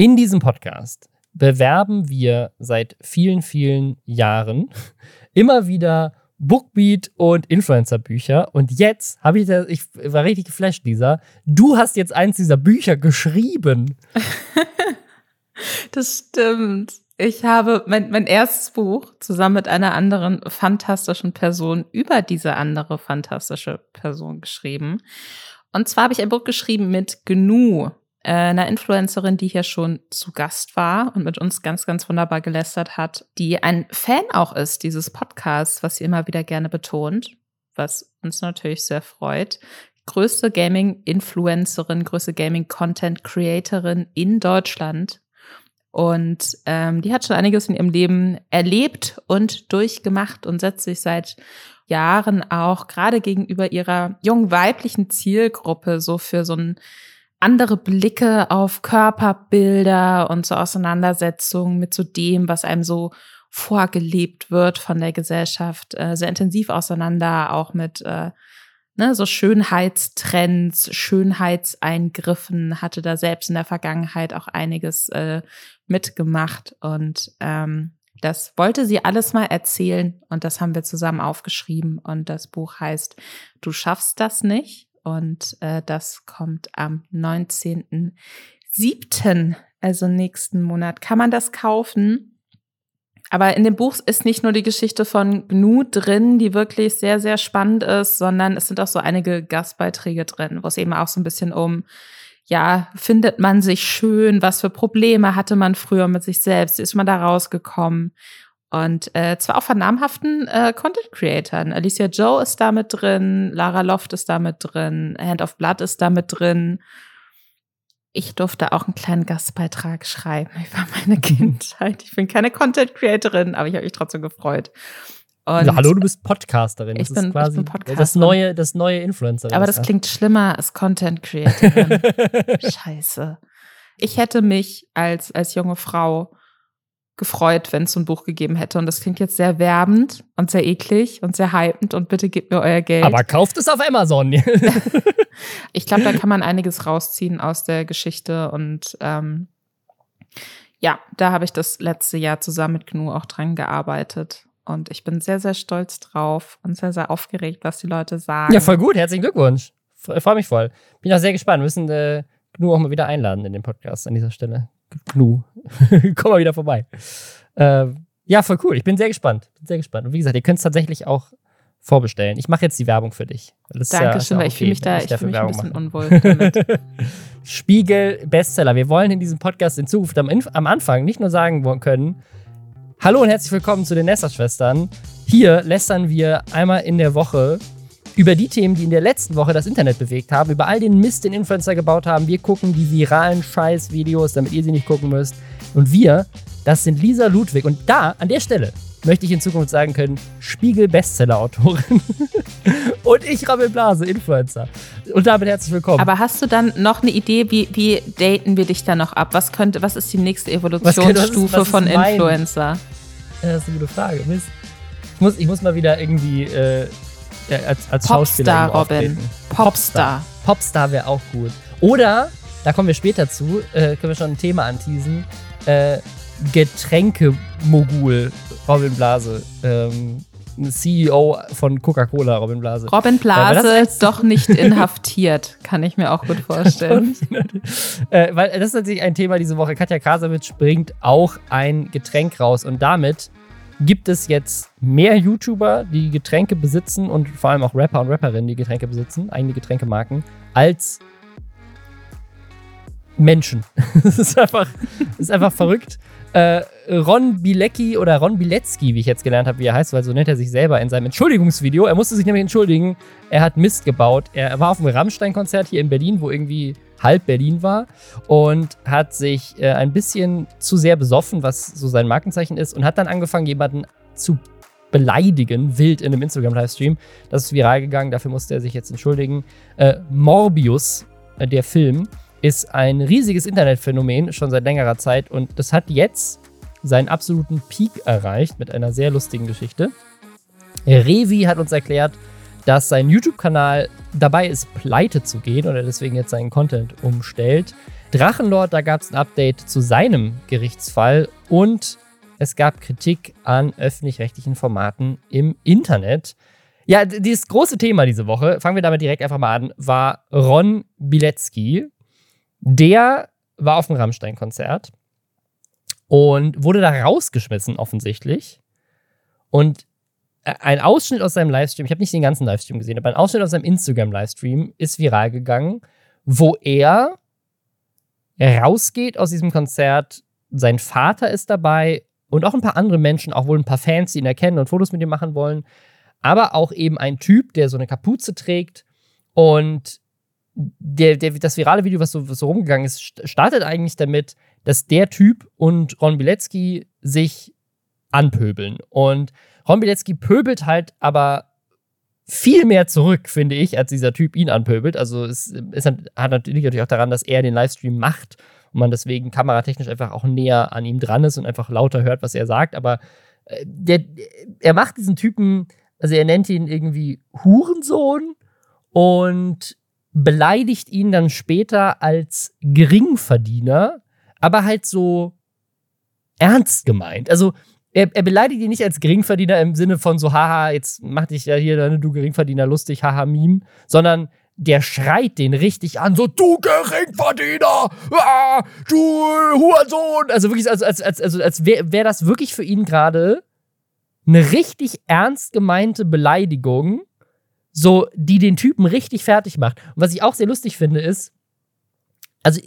In diesem Podcast bewerben wir seit vielen, vielen Jahren immer wieder Bookbeat und Influencer-Bücher. Und jetzt habe ich das, ich war richtig geflasht, Lisa. Du hast jetzt eins dieser Bücher geschrieben. das stimmt. Ich habe mein, mein erstes Buch zusammen mit einer anderen fantastischen Person über diese andere fantastische Person geschrieben. Und zwar habe ich ein Buch geschrieben mit Gnu, äh, einer Influencerin, die hier schon zu Gast war und mit uns ganz, ganz wunderbar gelästert hat, die ein Fan auch ist dieses Podcasts, was sie immer wieder gerne betont, was uns natürlich sehr freut. Größte Gaming-Influencerin, größte Gaming-Content-Creatorin in Deutschland und ähm, die hat schon einiges in ihrem Leben erlebt und durchgemacht und setzt sich seit Jahren auch gerade gegenüber ihrer jungen weiblichen Zielgruppe so für so ein andere Blicke auf Körperbilder und so Auseinandersetzungen mit so dem, was einem so vorgelebt wird von der Gesellschaft, äh, sehr intensiv auseinander, auch mit äh, ne, so Schönheitstrends, Schönheitseingriffen, hatte da selbst in der Vergangenheit auch einiges äh, mitgemacht und ähm, das wollte sie alles mal erzählen und das haben wir zusammen aufgeschrieben und das Buch heißt Du schaffst das nicht und äh, das kommt am 19.07., also nächsten Monat. Kann man das kaufen? Aber in dem Buch ist nicht nur die Geschichte von Gnu drin, die wirklich sehr, sehr spannend ist, sondern es sind auch so einige Gastbeiträge drin, wo es eben auch so ein bisschen um, ja, findet man sich schön, was für Probleme hatte man früher mit sich selbst, ist man da rausgekommen? Und äh, zwar auch von namhaften äh, Content-Creatern. Alicia Joe ist da mit drin, Lara Loft ist da mit drin, Hand of Blood ist da mit drin ich durfte auch einen kleinen Gastbeitrag schreiben über meine Kindheit. Ich bin keine Content Creatorin, aber ich habe mich trotzdem gefreut. Und ja, hallo, du bist Podcasterin. Das ich bin, ich bin Podcasterin. Das neue, das neue Influencer. Aber das klingt schlimmer als Content Creatorin. Scheiße. Ich hätte mich als, als junge Frau gefreut, wenn es so ein Buch gegeben hätte. Und das klingt jetzt sehr werbend und sehr eklig und sehr hypend und bitte gebt mir euer Geld. Aber kauft es auf Amazon. ich glaube, da kann man einiges rausziehen aus der Geschichte und ähm, ja, da habe ich das letzte Jahr zusammen mit Gnu auch dran gearbeitet. Und ich bin sehr, sehr stolz drauf und sehr, sehr aufgeregt, was die Leute sagen. Ja, voll gut. Herzlichen Glückwunsch. Freue mich voll. Bin auch sehr gespannt. Wir müssen äh, Gnu auch mal wieder einladen in den Podcast an dieser Stelle. Gnu. Komm mal wieder vorbei. Äh, ja, voll cool. Ich bin sehr gespannt. Bin sehr gespannt. Und wie gesagt, ihr könnt es tatsächlich auch vorbestellen. Ich mache jetzt die Werbung für dich. Dankeschön, ja, ja weil ich fühle mich da, ich fühle mich ein bisschen unwohl damit. Spiegel Bestseller. Wir wollen in diesem Podcast in Zukunft am, am Anfang nicht nur sagen können, Hallo und herzlich willkommen zu den Nestor-Schwestern. Hier lästern wir einmal in der Woche über die Themen, die in der letzten Woche das Internet bewegt haben, über all den Mist, den Influencer gebaut haben. Wir gucken die viralen Scheiß-Videos, damit ihr sie nicht gucken müsst. Und wir, das sind Lisa Ludwig. Und da, an der Stelle, möchte ich in Zukunft sagen können, Spiegel-Bestseller-Autorin. und ich, Rabel Blase, Influencer. Und damit herzlich willkommen. Aber hast du dann noch eine Idee, wie, wie daten wir dich da noch ab? Was könnte, was ist die nächste Evolutionsstufe von mein? Influencer? Ja, das ist eine gute Frage. Ich muss, ich muss mal wieder irgendwie äh, als, als Schauspieler Robin. Popstar. Popstar wäre auch gut. Oder, da kommen wir später zu, äh, können wir schon ein Thema anteasen. Äh, Getränkemogul Robin Blase. Ähm, CEO von Coca-Cola, Robin Blase. Robin Blase ist doch nicht inhaftiert, kann ich mir auch gut vorstellen. äh, weil das ist natürlich ein Thema diese Woche. Katja Krasowitsch bringt auch ein Getränk raus und damit gibt es jetzt mehr YouTuber, die Getränke besitzen und vor allem auch Rapper und Rapperinnen, die Getränke besitzen, eigene Getränkemarken, als Menschen. das ist einfach, das ist einfach verrückt. Äh, Ron Bilecki oder Ron Bilecki, wie ich jetzt gelernt habe, wie er heißt, weil so nennt er sich selber in seinem Entschuldigungsvideo. Er musste sich nämlich entschuldigen. Er hat Mist gebaut. Er war auf einem Rammstein-Konzert hier in Berlin, wo irgendwie halb Berlin war und hat sich äh, ein bisschen zu sehr besoffen, was so sein Markenzeichen ist, und hat dann angefangen, jemanden zu beleidigen, wild in einem Instagram-Livestream. Das ist viral gegangen, dafür musste er sich jetzt entschuldigen. Äh, Morbius, äh, der Film, ist ein riesiges Internetphänomen schon seit längerer Zeit und das hat jetzt seinen absoluten Peak erreicht mit einer sehr lustigen Geschichte. Revi hat uns erklärt, dass sein YouTube-Kanal dabei ist, pleite zu gehen und er deswegen jetzt seinen Content umstellt. Drachenlord, da gab es ein Update zu seinem Gerichtsfall und es gab Kritik an öffentlich-rechtlichen Formaten im Internet. Ja, dieses große Thema diese Woche, fangen wir damit direkt einfach mal an, war Ron Bilecki. Der war auf dem Rammstein-Konzert und wurde da rausgeschmissen, offensichtlich. Und ein Ausschnitt aus seinem Livestream, ich habe nicht den ganzen Livestream gesehen, aber ein Ausschnitt aus seinem Instagram-Livestream ist viral gegangen, wo er rausgeht aus diesem Konzert. Sein Vater ist dabei und auch ein paar andere Menschen, auch wohl ein paar Fans, die ihn erkennen und Fotos mit ihm machen wollen. Aber auch eben ein Typ, der so eine Kapuze trägt und der, der, das virale Video, was so, was so rumgegangen ist, startet eigentlich damit, dass der Typ und Ron Bilecki sich anpöbeln. Und Ron Bilecki pöbelt halt aber viel mehr zurück, finde ich, als dieser Typ ihn anpöbelt. Also es, es hat natürlich auch daran, dass er den Livestream macht und man deswegen kameratechnisch einfach auch näher an ihm dran ist und einfach lauter hört, was er sagt. Aber äh, der, er macht diesen Typen, also er nennt ihn irgendwie Hurensohn und beleidigt ihn dann später als Geringverdiener, aber halt so ernst gemeint. Also er, er, beleidigt ihn nicht als Geringverdiener im Sinne von so, haha, jetzt mach dich ja hier, ne, du Geringverdiener, lustig, haha, Meme, sondern der schreit den richtig an, so, du Geringverdiener, ah, du Hurensohn. Also wirklich, also, als, als, also, als wäre wär das wirklich für ihn gerade eine richtig ernst gemeinte Beleidigung, so, die den Typen richtig fertig macht. Und was ich auch sehr lustig finde, ist, also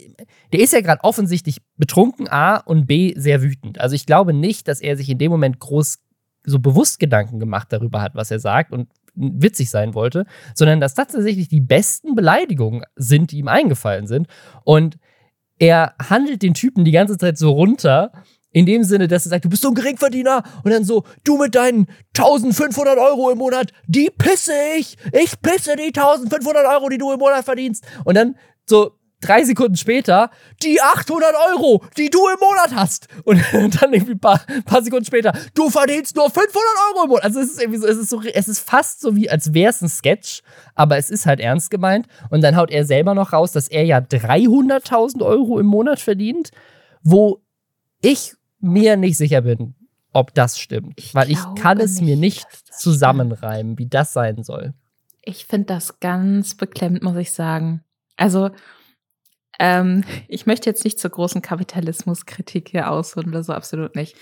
der ist ja gerade offensichtlich betrunken, A und B sehr wütend. Also ich glaube nicht, dass er sich in dem Moment groß so bewusst Gedanken gemacht darüber hat, was er sagt und witzig sein wollte, sondern dass das tatsächlich die besten Beleidigungen sind, die ihm eingefallen sind. Und er handelt den Typen die ganze Zeit so runter, in dem Sinne, dass er sagt, du bist so ein Geringverdiener und dann so, du mit deinen 1500 Euro im Monat, die pisse ich, ich pisse die 1500 Euro, die du im Monat verdienst. Und dann so drei Sekunden später die 800 Euro, die du im Monat hast. Und dann irgendwie ein paar, paar Sekunden später, du verdienst nur 500 Euro im Monat. Also es ist irgendwie so, es ist so, es ist fast so wie, als wäre es ein Sketch, aber es ist halt ernst gemeint. Und dann haut er selber noch raus, dass er ja 300.000 Euro im Monat verdient, wo ich mir nicht sicher bin, ob das stimmt. Ich weil ich kann es mir nicht zusammenreimen, wie das sein soll. Ich finde das ganz beklemmend, muss ich sagen. Also, ähm, ich möchte jetzt nicht zur großen Kapitalismuskritik hier ausholen oder so, absolut nicht.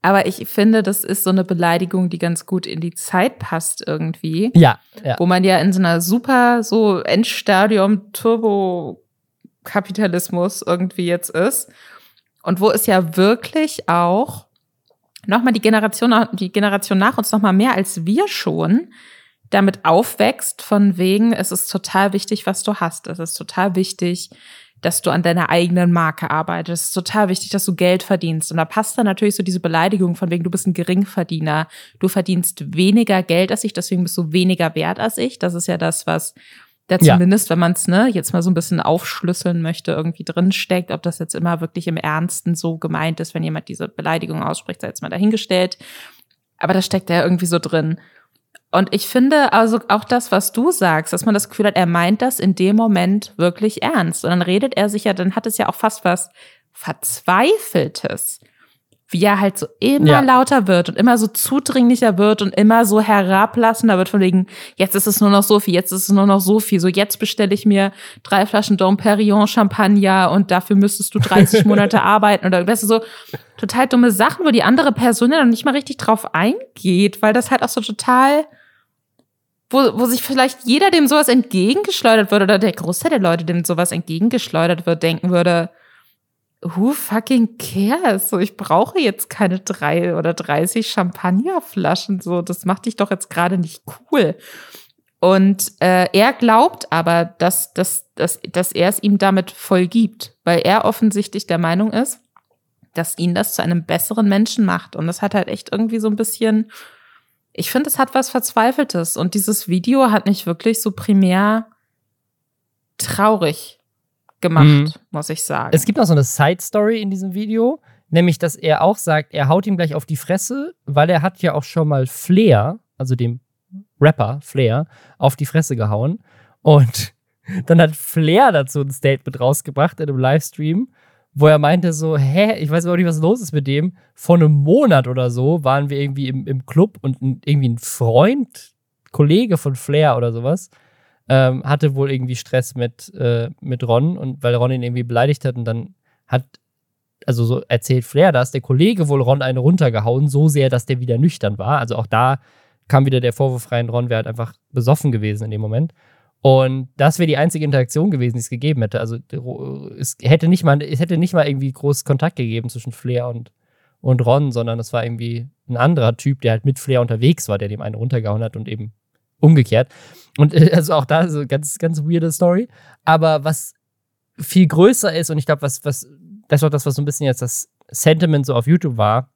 Aber ich finde, das ist so eine Beleidigung, die ganz gut in die Zeit passt irgendwie. Ja. ja. Wo man ja in so einer super, so Endstadium Turbo-Kapitalismus irgendwie jetzt ist. Und wo es ja wirklich auch nochmal die Generation, die Generation nach uns nochmal mehr als wir schon damit aufwächst, von wegen, es ist total wichtig, was du hast. Es ist total wichtig, dass du an deiner eigenen Marke arbeitest. Es ist total wichtig, dass du Geld verdienst. Und da passt dann natürlich so diese Beleidigung von wegen, du bist ein Geringverdiener. Du verdienst weniger Geld als ich, deswegen bist du weniger wert als ich. Das ist ja das, was da zumindest, ja. wenn man es ne, jetzt mal so ein bisschen aufschlüsseln möchte, irgendwie drinsteckt, ob das jetzt immer wirklich im Ernsten so gemeint ist, wenn jemand diese Beleidigung ausspricht, sei jetzt mal dahingestellt. Aber das steckt ja irgendwie so drin. Und ich finde also auch das, was du sagst, dass man das Gefühl hat, er meint das in dem Moment wirklich ernst. Und dann redet er sich ja, dann hat es ja auch fast was Verzweifeltes. Wie er halt so immer ja. lauter wird und immer so zudringlicher wird und immer so herablassender wird von wegen, jetzt ist es nur noch so viel, jetzt ist es nur noch so viel. So, jetzt bestelle ich mir drei Flaschen Dom Perignon Champagner und dafür müsstest du 30 Monate arbeiten oder weißt du, so total dumme Sachen, wo die andere Person ja noch nicht mal richtig drauf eingeht, weil das halt auch so total wo, wo sich vielleicht jeder, dem sowas entgegengeschleudert wird, oder der Großteil der Leute, dem sowas entgegengeschleudert wird, denken würde, who fucking cares? So, ich brauche jetzt keine drei oder 30 Champagnerflaschen. So, das macht dich doch jetzt gerade nicht cool. Und äh, er glaubt aber, dass, dass, dass, dass er es ihm damit voll gibt, weil er offensichtlich der Meinung ist, dass ihn das zu einem besseren Menschen macht. Und das hat halt echt irgendwie so ein bisschen ich finde, es hat was Verzweifeltes. Und dieses Video hat mich wirklich so primär traurig gemacht, mhm. muss ich sagen. Es gibt noch so eine Side-Story in diesem Video, nämlich, dass er auch sagt, er haut ihm gleich auf die Fresse, weil er hat ja auch schon mal Flair, also dem Rapper Flair, auf die Fresse gehauen. Und dann hat Flair dazu ein Statement rausgebracht in einem Livestream, wo er meinte so, hä, ich weiß überhaupt nicht, was los ist mit dem. Vor einem Monat oder so waren wir irgendwie im, im Club und ein, irgendwie ein Freund, Kollege von Flair oder sowas, ähm, hatte wohl irgendwie Stress mit, äh, mit Ron und weil Ron ihn irgendwie beleidigt hat und dann hat, also so erzählt Flair das, der Kollege wohl Ron eine runtergehauen, so sehr, dass der wieder nüchtern war. Also auch da kam wieder der Vorwurf rein, Ron wäre halt einfach besoffen gewesen in dem Moment. Und das wäre die einzige Interaktion gewesen, die es gegeben hätte. Also es hätte nicht mal, es hätte nicht mal irgendwie groß Kontakt gegeben zwischen Flair und, und Ron, sondern es war irgendwie ein anderer Typ, der halt mit Flair unterwegs war, der dem einen runtergehauen hat und eben umgekehrt. Und also auch da so ganz, ganz weirde Story. Aber was viel größer ist, und ich glaube, was, was, das war das, was so ein bisschen jetzt das Sentiment so auf YouTube war,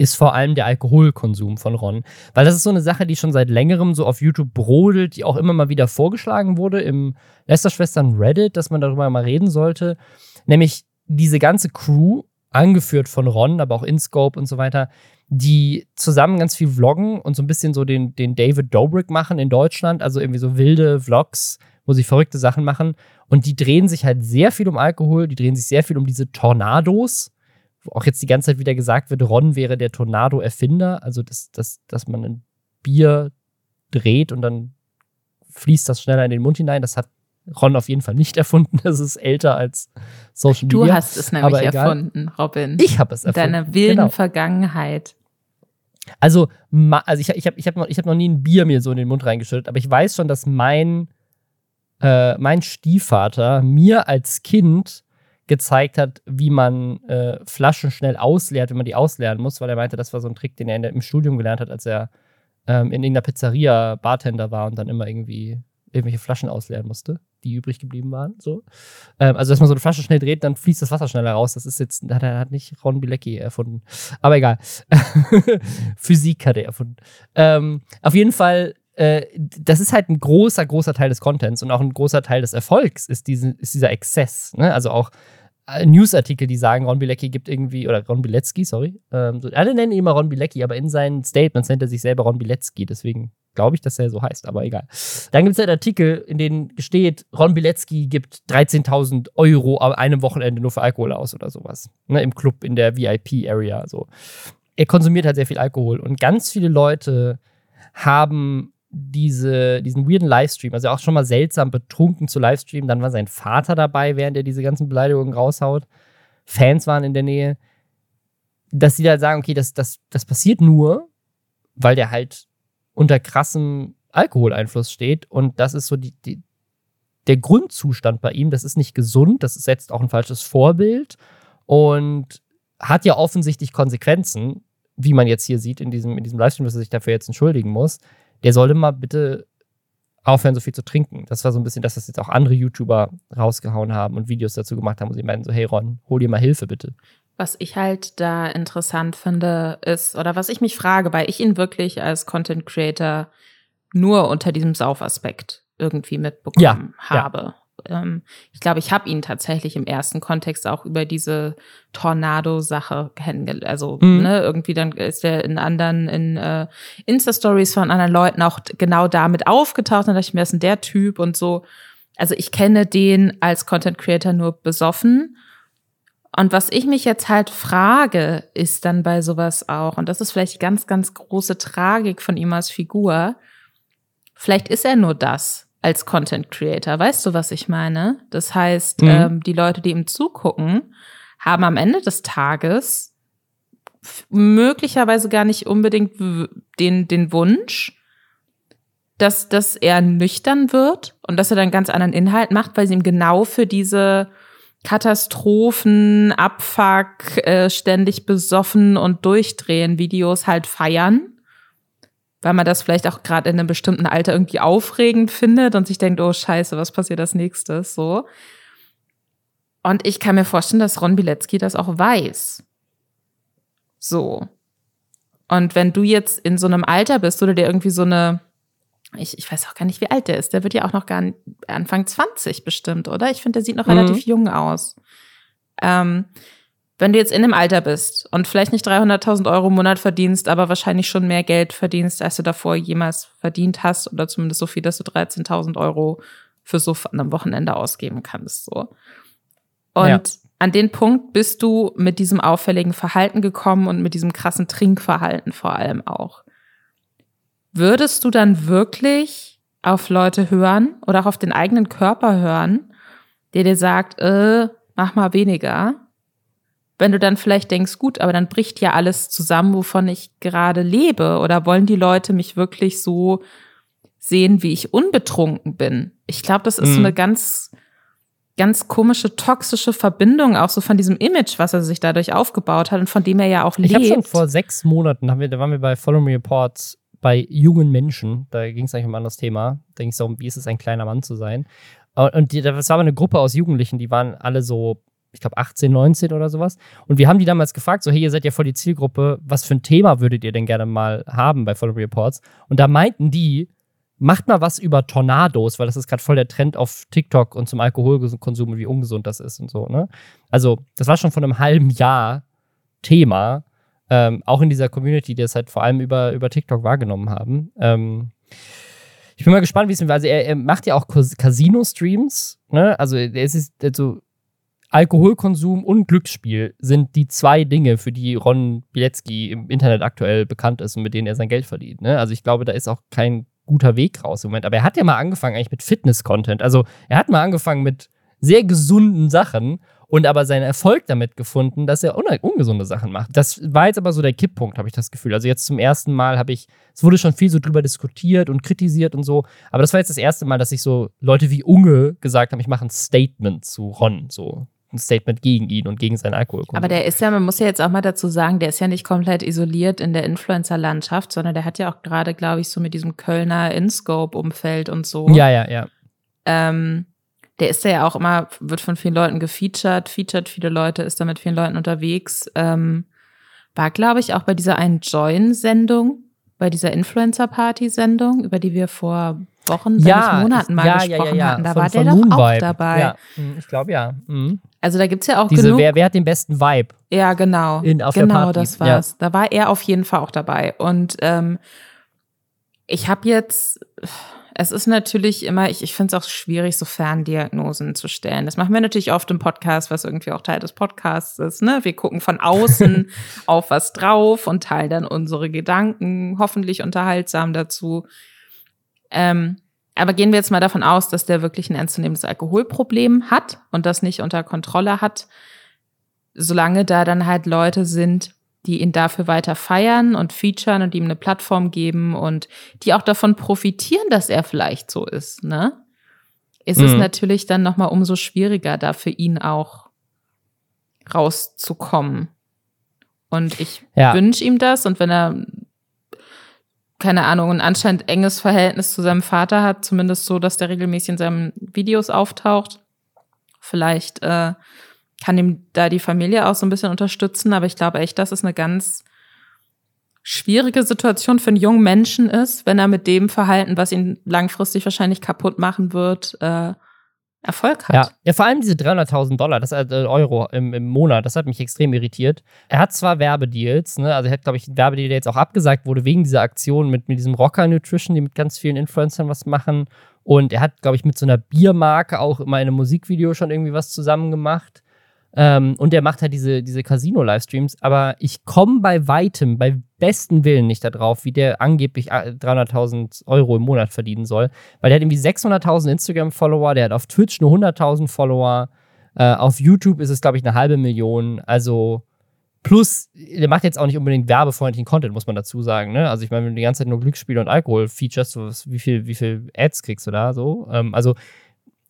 ist vor allem der Alkoholkonsum von Ron. Weil das ist so eine Sache, die schon seit längerem so auf YouTube brodelt, die auch immer mal wieder vorgeschlagen wurde im Lester-Schwestern Reddit, dass man darüber mal reden sollte. Nämlich diese ganze Crew, angeführt von Ron, aber auch InScope und so weiter, die zusammen ganz viel vloggen und so ein bisschen so den, den David Dobrik machen in Deutschland, also irgendwie so wilde Vlogs, wo sie verrückte Sachen machen. Und die drehen sich halt sehr viel um Alkohol, die drehen sich sehr viel um diese Tornados auch jetzt die ganze Zeit wieder gesagt wird, Ron wäre der Tornado-Erfinder, also dass, dass, dass man ein Bier dreht und dann fließt das schneller in den Mund hinein. Das hat Ron auf jeden Fall nicht erfunden. Das ist älter als Social Media. Du hast es nämlich erfunden, Robin. Ich habe es erfunden. Deine wilden genau. Vergangenheit. Also, also ich, ich habe ich hab noch, hab noch nie ein Bier mir so in den Mund reingeschüttet, aber ich weiß schon, dass mein, äh, mein Stiefvater mir als Kind gezeigt hat, wie man äh, Flaschen schnell ausleert, wenn man die ausleeren muss, weil er meinte, das war so ein Trick, den er der, im Studium gelernt hat, als er ähm, in irgendeiner Pizzeria Bartender war und dann immer irgendwie irgendwelche Flaschen ausleeren musste, die übrig geblieben waren. So. Ähm, also, dass man so eine Flasche schnell dreht, dann fließt das Wasser schneller raus. Das ist jetzt, hat hat nicht Ron Bilecki erfunden. Aber egal. Physik hat er erfunden. Ähm, auf jeden Fall äh, das ist halt ein großer, großer Teil des Contents und auch ein großer Teil des Erfolgs ist, diesen, ist dieser Exzess. Ne? Also auch Newsartikel, die sagen, Ron Bilecki gibt irgendwie, oder Ron Bilecki, sorry. Ähm, alle nennen ihn immer Ron Bilecki, aber in seinen Statements nennt er sich selber Ron Bilecki. Deswegen glaube ich, dass er so heißt, aber egal. Dann gibt es halt Artikel, in denen steht, Ron Bilecki gibt 13.000 Euro an einem Wochenende nur für Alkohol aus oder sowas. Ne, Im Club, in der VIP-Area. So. Er konsumiert halt sehr viel Alkohol und ganz viele Leute haben diese, diesen weirden Livestream, also auch schon mal seltsam betrunken zu Livestreamen. Dann war sein Vater dabei, während er diese ganzen Beleidigungen raushaut. Fans waren in der Nähe. Dass sie da sagen, okay, das, das, das passiert nur, weil der halt unter krassem Alkoholeinfluss steht. Und das ist so die, die, der Grundzustand bei ihm. Das ist nicht gesund, das setzt auch ein falsches Vorbild und hat ja offensichtlich Konsequenzen, wie man jetzt hier sieht in diesem, in diesem Livestream, dass er sich dafür jetzt entschuldigen muss der sollte mal bitte aufhören, so viel zu trinken. Das war so ein bisschen das, was jetzt auch andere YouTuber rausgehauen haben und Videos dazu gemacht haben, wo sie meinen so, hey Ron, hol dir mal Hilfe bitte. Was ich halt da interessant finde, ist, oder was ich mich frage, weil ich ihn wirklich als Content Creator nur unter diesem Saufaspekt irgendwie mitbekommen ja, habe. Ja ähm, ich glaube, ich habe ihn tatsächlich im ersten Kontext auch über diese Tornado-Sache kennengelernt. Also, mhm. ne, irgendwie dann ist er in anderen, in äh, Insta-Stories von anderen Leuten auch genau damit aufgetaucht. Und dachte ich mir, das ist der Typ und so. Also ich kenne den als Content Creator nur besoffen. Und was ich mich jetzt halt frage, ist dann bei sowas auch, und das ist vielleicht die ganz, ganz große Tragik von ihm als Figur, vielleicht ist er nur das als Content Creator. Weißt du, was ich meine? Das heißt, mhm. ähm, die Leute, die ihm zugucken, haben am Ende des Tages möglicherweise gar nicht unbedingt den, den Wunsch, dass, dass er nüchtern wird und dass er dann ganz anderen Inhalt macht, weil sie ihm genau für diese Katastrophen, Abfuck, äh, ständig besoffen und durchdrehen Videos halt feiern weil man das vielleicht auch gerade in einem bestimmten Alter irgendwie aufregend findet und sich denkt, oh scheiße, was passiert als nächstes, so. Und ich kann mir vorstellen, dass Ron Bilecki das auch weiß. So. Und wenn du jetzt in so einem Alter bist oder der irgendwie so eine, ich, ich weiß auch gar nicht, wie alt der ist, der wird ja auch noch gar Anfang 20 bestimmt, oder? Ich finde, der sieht noch mhm. relativ jung aus. Ähm, wenn du jetzt in dem Alter bist und vielleicht nicht 300.000 Euro im Monat verdienst, aber wahrscheinlich schon mehr Geld verdienst, als du davor jemals verdient hast oder zumindest so viel, dass du 13.000 Euro für so an einem Wochenende ausgeben kannst. So. Und ja. an den Punkt bist du mit diesem auffälligen Verhalten gekommen und mit diesem krassen Trinkverhalten vor allem auch. Würdest du dann wirklich auf Leute hören oder auch auf den eigenen Körper hören, der dir sagt, äh, mach mal weniger? Wenn du dann vielleicht denkst, gut, aber dann bricht ja alles zusammen, wovon ich gerade lebe. Oder wollen die Leute mich wirklich so sehen, wie ich unbetrunken bin? Ich glaube, das ist mhm. so eine ganz ganz komische, toxische Verbindung auch so von diesem Image, was er sich dadurch aufgebaut hat und von dem er ja auch lebt. Ich habe schon vor sechs Monaten, haben wir, da waren wir bei Follow Me Reports bei jungen Menschen, da ging es eigentlich um ein anderes Thema, da ging es darum, wie ist es, ein kleiner Mann zu sein. Und die, das war aber eine Gruppe aus Jugendlichen, die waren alle so, ich glaube 18, 19 oder sowas. Und wir haben die damals gefragt, so hey, ihr seid ja voll die Zielgruppe, was für ein Thema würdet ihr denn gerne mal haben bei Follow Reports? Und da meinten die, macht mal was über Tornados, weil das ist gerade voll der Trend auf TikTok und zum Alkoholkonsum und wie ungesund das ist und so. Ne? Also, das war schon vor einem halben Jahr Thema, ähm, auch in dieser Community, die es halt vor allem über, über TikTok wahrgenommen haben. Ähm, ich bin mal gespannt, wie es wird. Also, er, er, macht ja auch Casino-Streams. Ne? Also, es ist also Alkoholkonsum und Glücksspiel sind die zwei Dinge, für die Ron Bilecki im Internet aktuell bekannt ist und mit denen er sein Geld verdient. Ne? Also ich glaube, da ist auch kein guter Weg raus im Moment. Aber er hat ja mal angefangen eigentlich mit Fitness-Content. Also er hat mal angefangen mit sehr gesunden Sachen und aber seinen Erfolg damit gefunden, dass er ungesunde Sachen macht. Das war jetzt aber so der Kipppunkt, habe ich das Gefühl. Also jetzt zum ersten Mal habe ich, es wurde schon viel so drüber diskutiert und kritisiert und so, aber das war jetzt das erste Mal, dass ich so Leute wie Unge gesagt habe, ich mache ein Statement zu Ron, so ein Statement gegen ihn und gegen seinen Alkoholkonsum. Aber der ist ja, man muss ja jetzt auch mal dazu sagen, der ist ja nicht komplett isoliert in der Influencer-Landschaft, sondern der hat ja auch gerade, glaube ich, so mit diesem Kölner InScope-Umfeld und so. Ja, ja, ja. Ähm, der ist ja auch immer, wird von vielen Leuten gefeatured, featured viele Leute, ist da mit vielen Leuten unterwegs. Ähm, war, glaube ich, auch bei dieser einen Join-Sendung, bei dieser Influencer-Party-Sendung, über die wir vor Wochen, ja, Monaten mal ja, gesprochen ja, hatten. Da von, war der doch auch dabei. Ja, hm, ich glaube ja. Mhm. Also da gibt es ja auch Diese, genug. Wer, wer hat den besten Vibe? Ja, genau. In, auf genau, der Party. das war's. Da war er auf jeden Fall auch dabei. Und ähm, ich habe jetzt, es ist natürlich immer, ich, ich finde es auch schwierig, so Ferndiagnosen zu stellen. Das machen wir natürlich oft im Podcast, was irgendwie auch Teil des Podcasts ist. Ne? Wir gucken von außen auf was drauf und teilen dann unsere Gedanken, hoffentlich unterhaltsam dazu. Ähm, aber gehen wir jetzt mal davon aus, dass der wirklich ein ernstzunehmendes Alkoholproblem hat und das nicht unter Kontrolle hat, solange da dann halt Leute sind, die ihn dafür weiter feiern und featuren und ihm eine Plattform geben und die auch davon profitieren, dass er vielleicht so ist, ne? Ist mhm. es natürlich dann nochmal umso schwieriger, da für ihn auch rauszukommen. Und ich ja. wünsche ihm das und wenn er keine Ahnung, ein anscheinend enges Verhältnis zu seinem Vater hat, zumindest so, dass der regelmäßig in seinen Videos auftaucht. Vielleicht äh, kann ihm da die Familie auch so ein bisschen unterstützen, aber ich glaube echt, dass es eine ganz schwierige Situation für einen jungen Menschen ist, wenn er mit dem Verhalten, was ihn langfristig wahrscheinlich kaputt machen wird, äh, Erfolg hat. Ja, ja vor allem diese 300.000 Dollar, das äh, Euro im, im Monat, das hat mich extrem irritiert. Er hat zwar Werbedeals, ne, also er hat, glaube ich, einen Werbedeal, der jetzt auch abgesagt wurde wegen dieser Aktion mit, mit diesem Rocker Nutrition, die mit ganz vielen Influencern was machen. Und er hat, glaube ich, mit so einer Biermarke auch immer in einem Musikvideo schon irgendwie was zusammen gemacht. Ähm, und er macht halt diese, diese Casino-Livestreams, aber ich komme bei weitem, bei besten Willen nicht darauf, wie der angeblich 300.000 äh, Euro im Monat verdienen soll, weil der hat irgendwie 600.000 Instagram-Follower, der hat auf Twitch nur 100.000 Follower, äh, auf YouTube ist es, glaube ich, eine halbe Million, also plus, der macht jetzt auch nicht unbedingt werbefreundlichen Content, muss man dazu sagen, ne? Also ich meine, wenn du die ganze Zeit nur Glücksspiele und Alkohol features, so, wie viel, wie viel Ads kriegst du da so? Ähm, also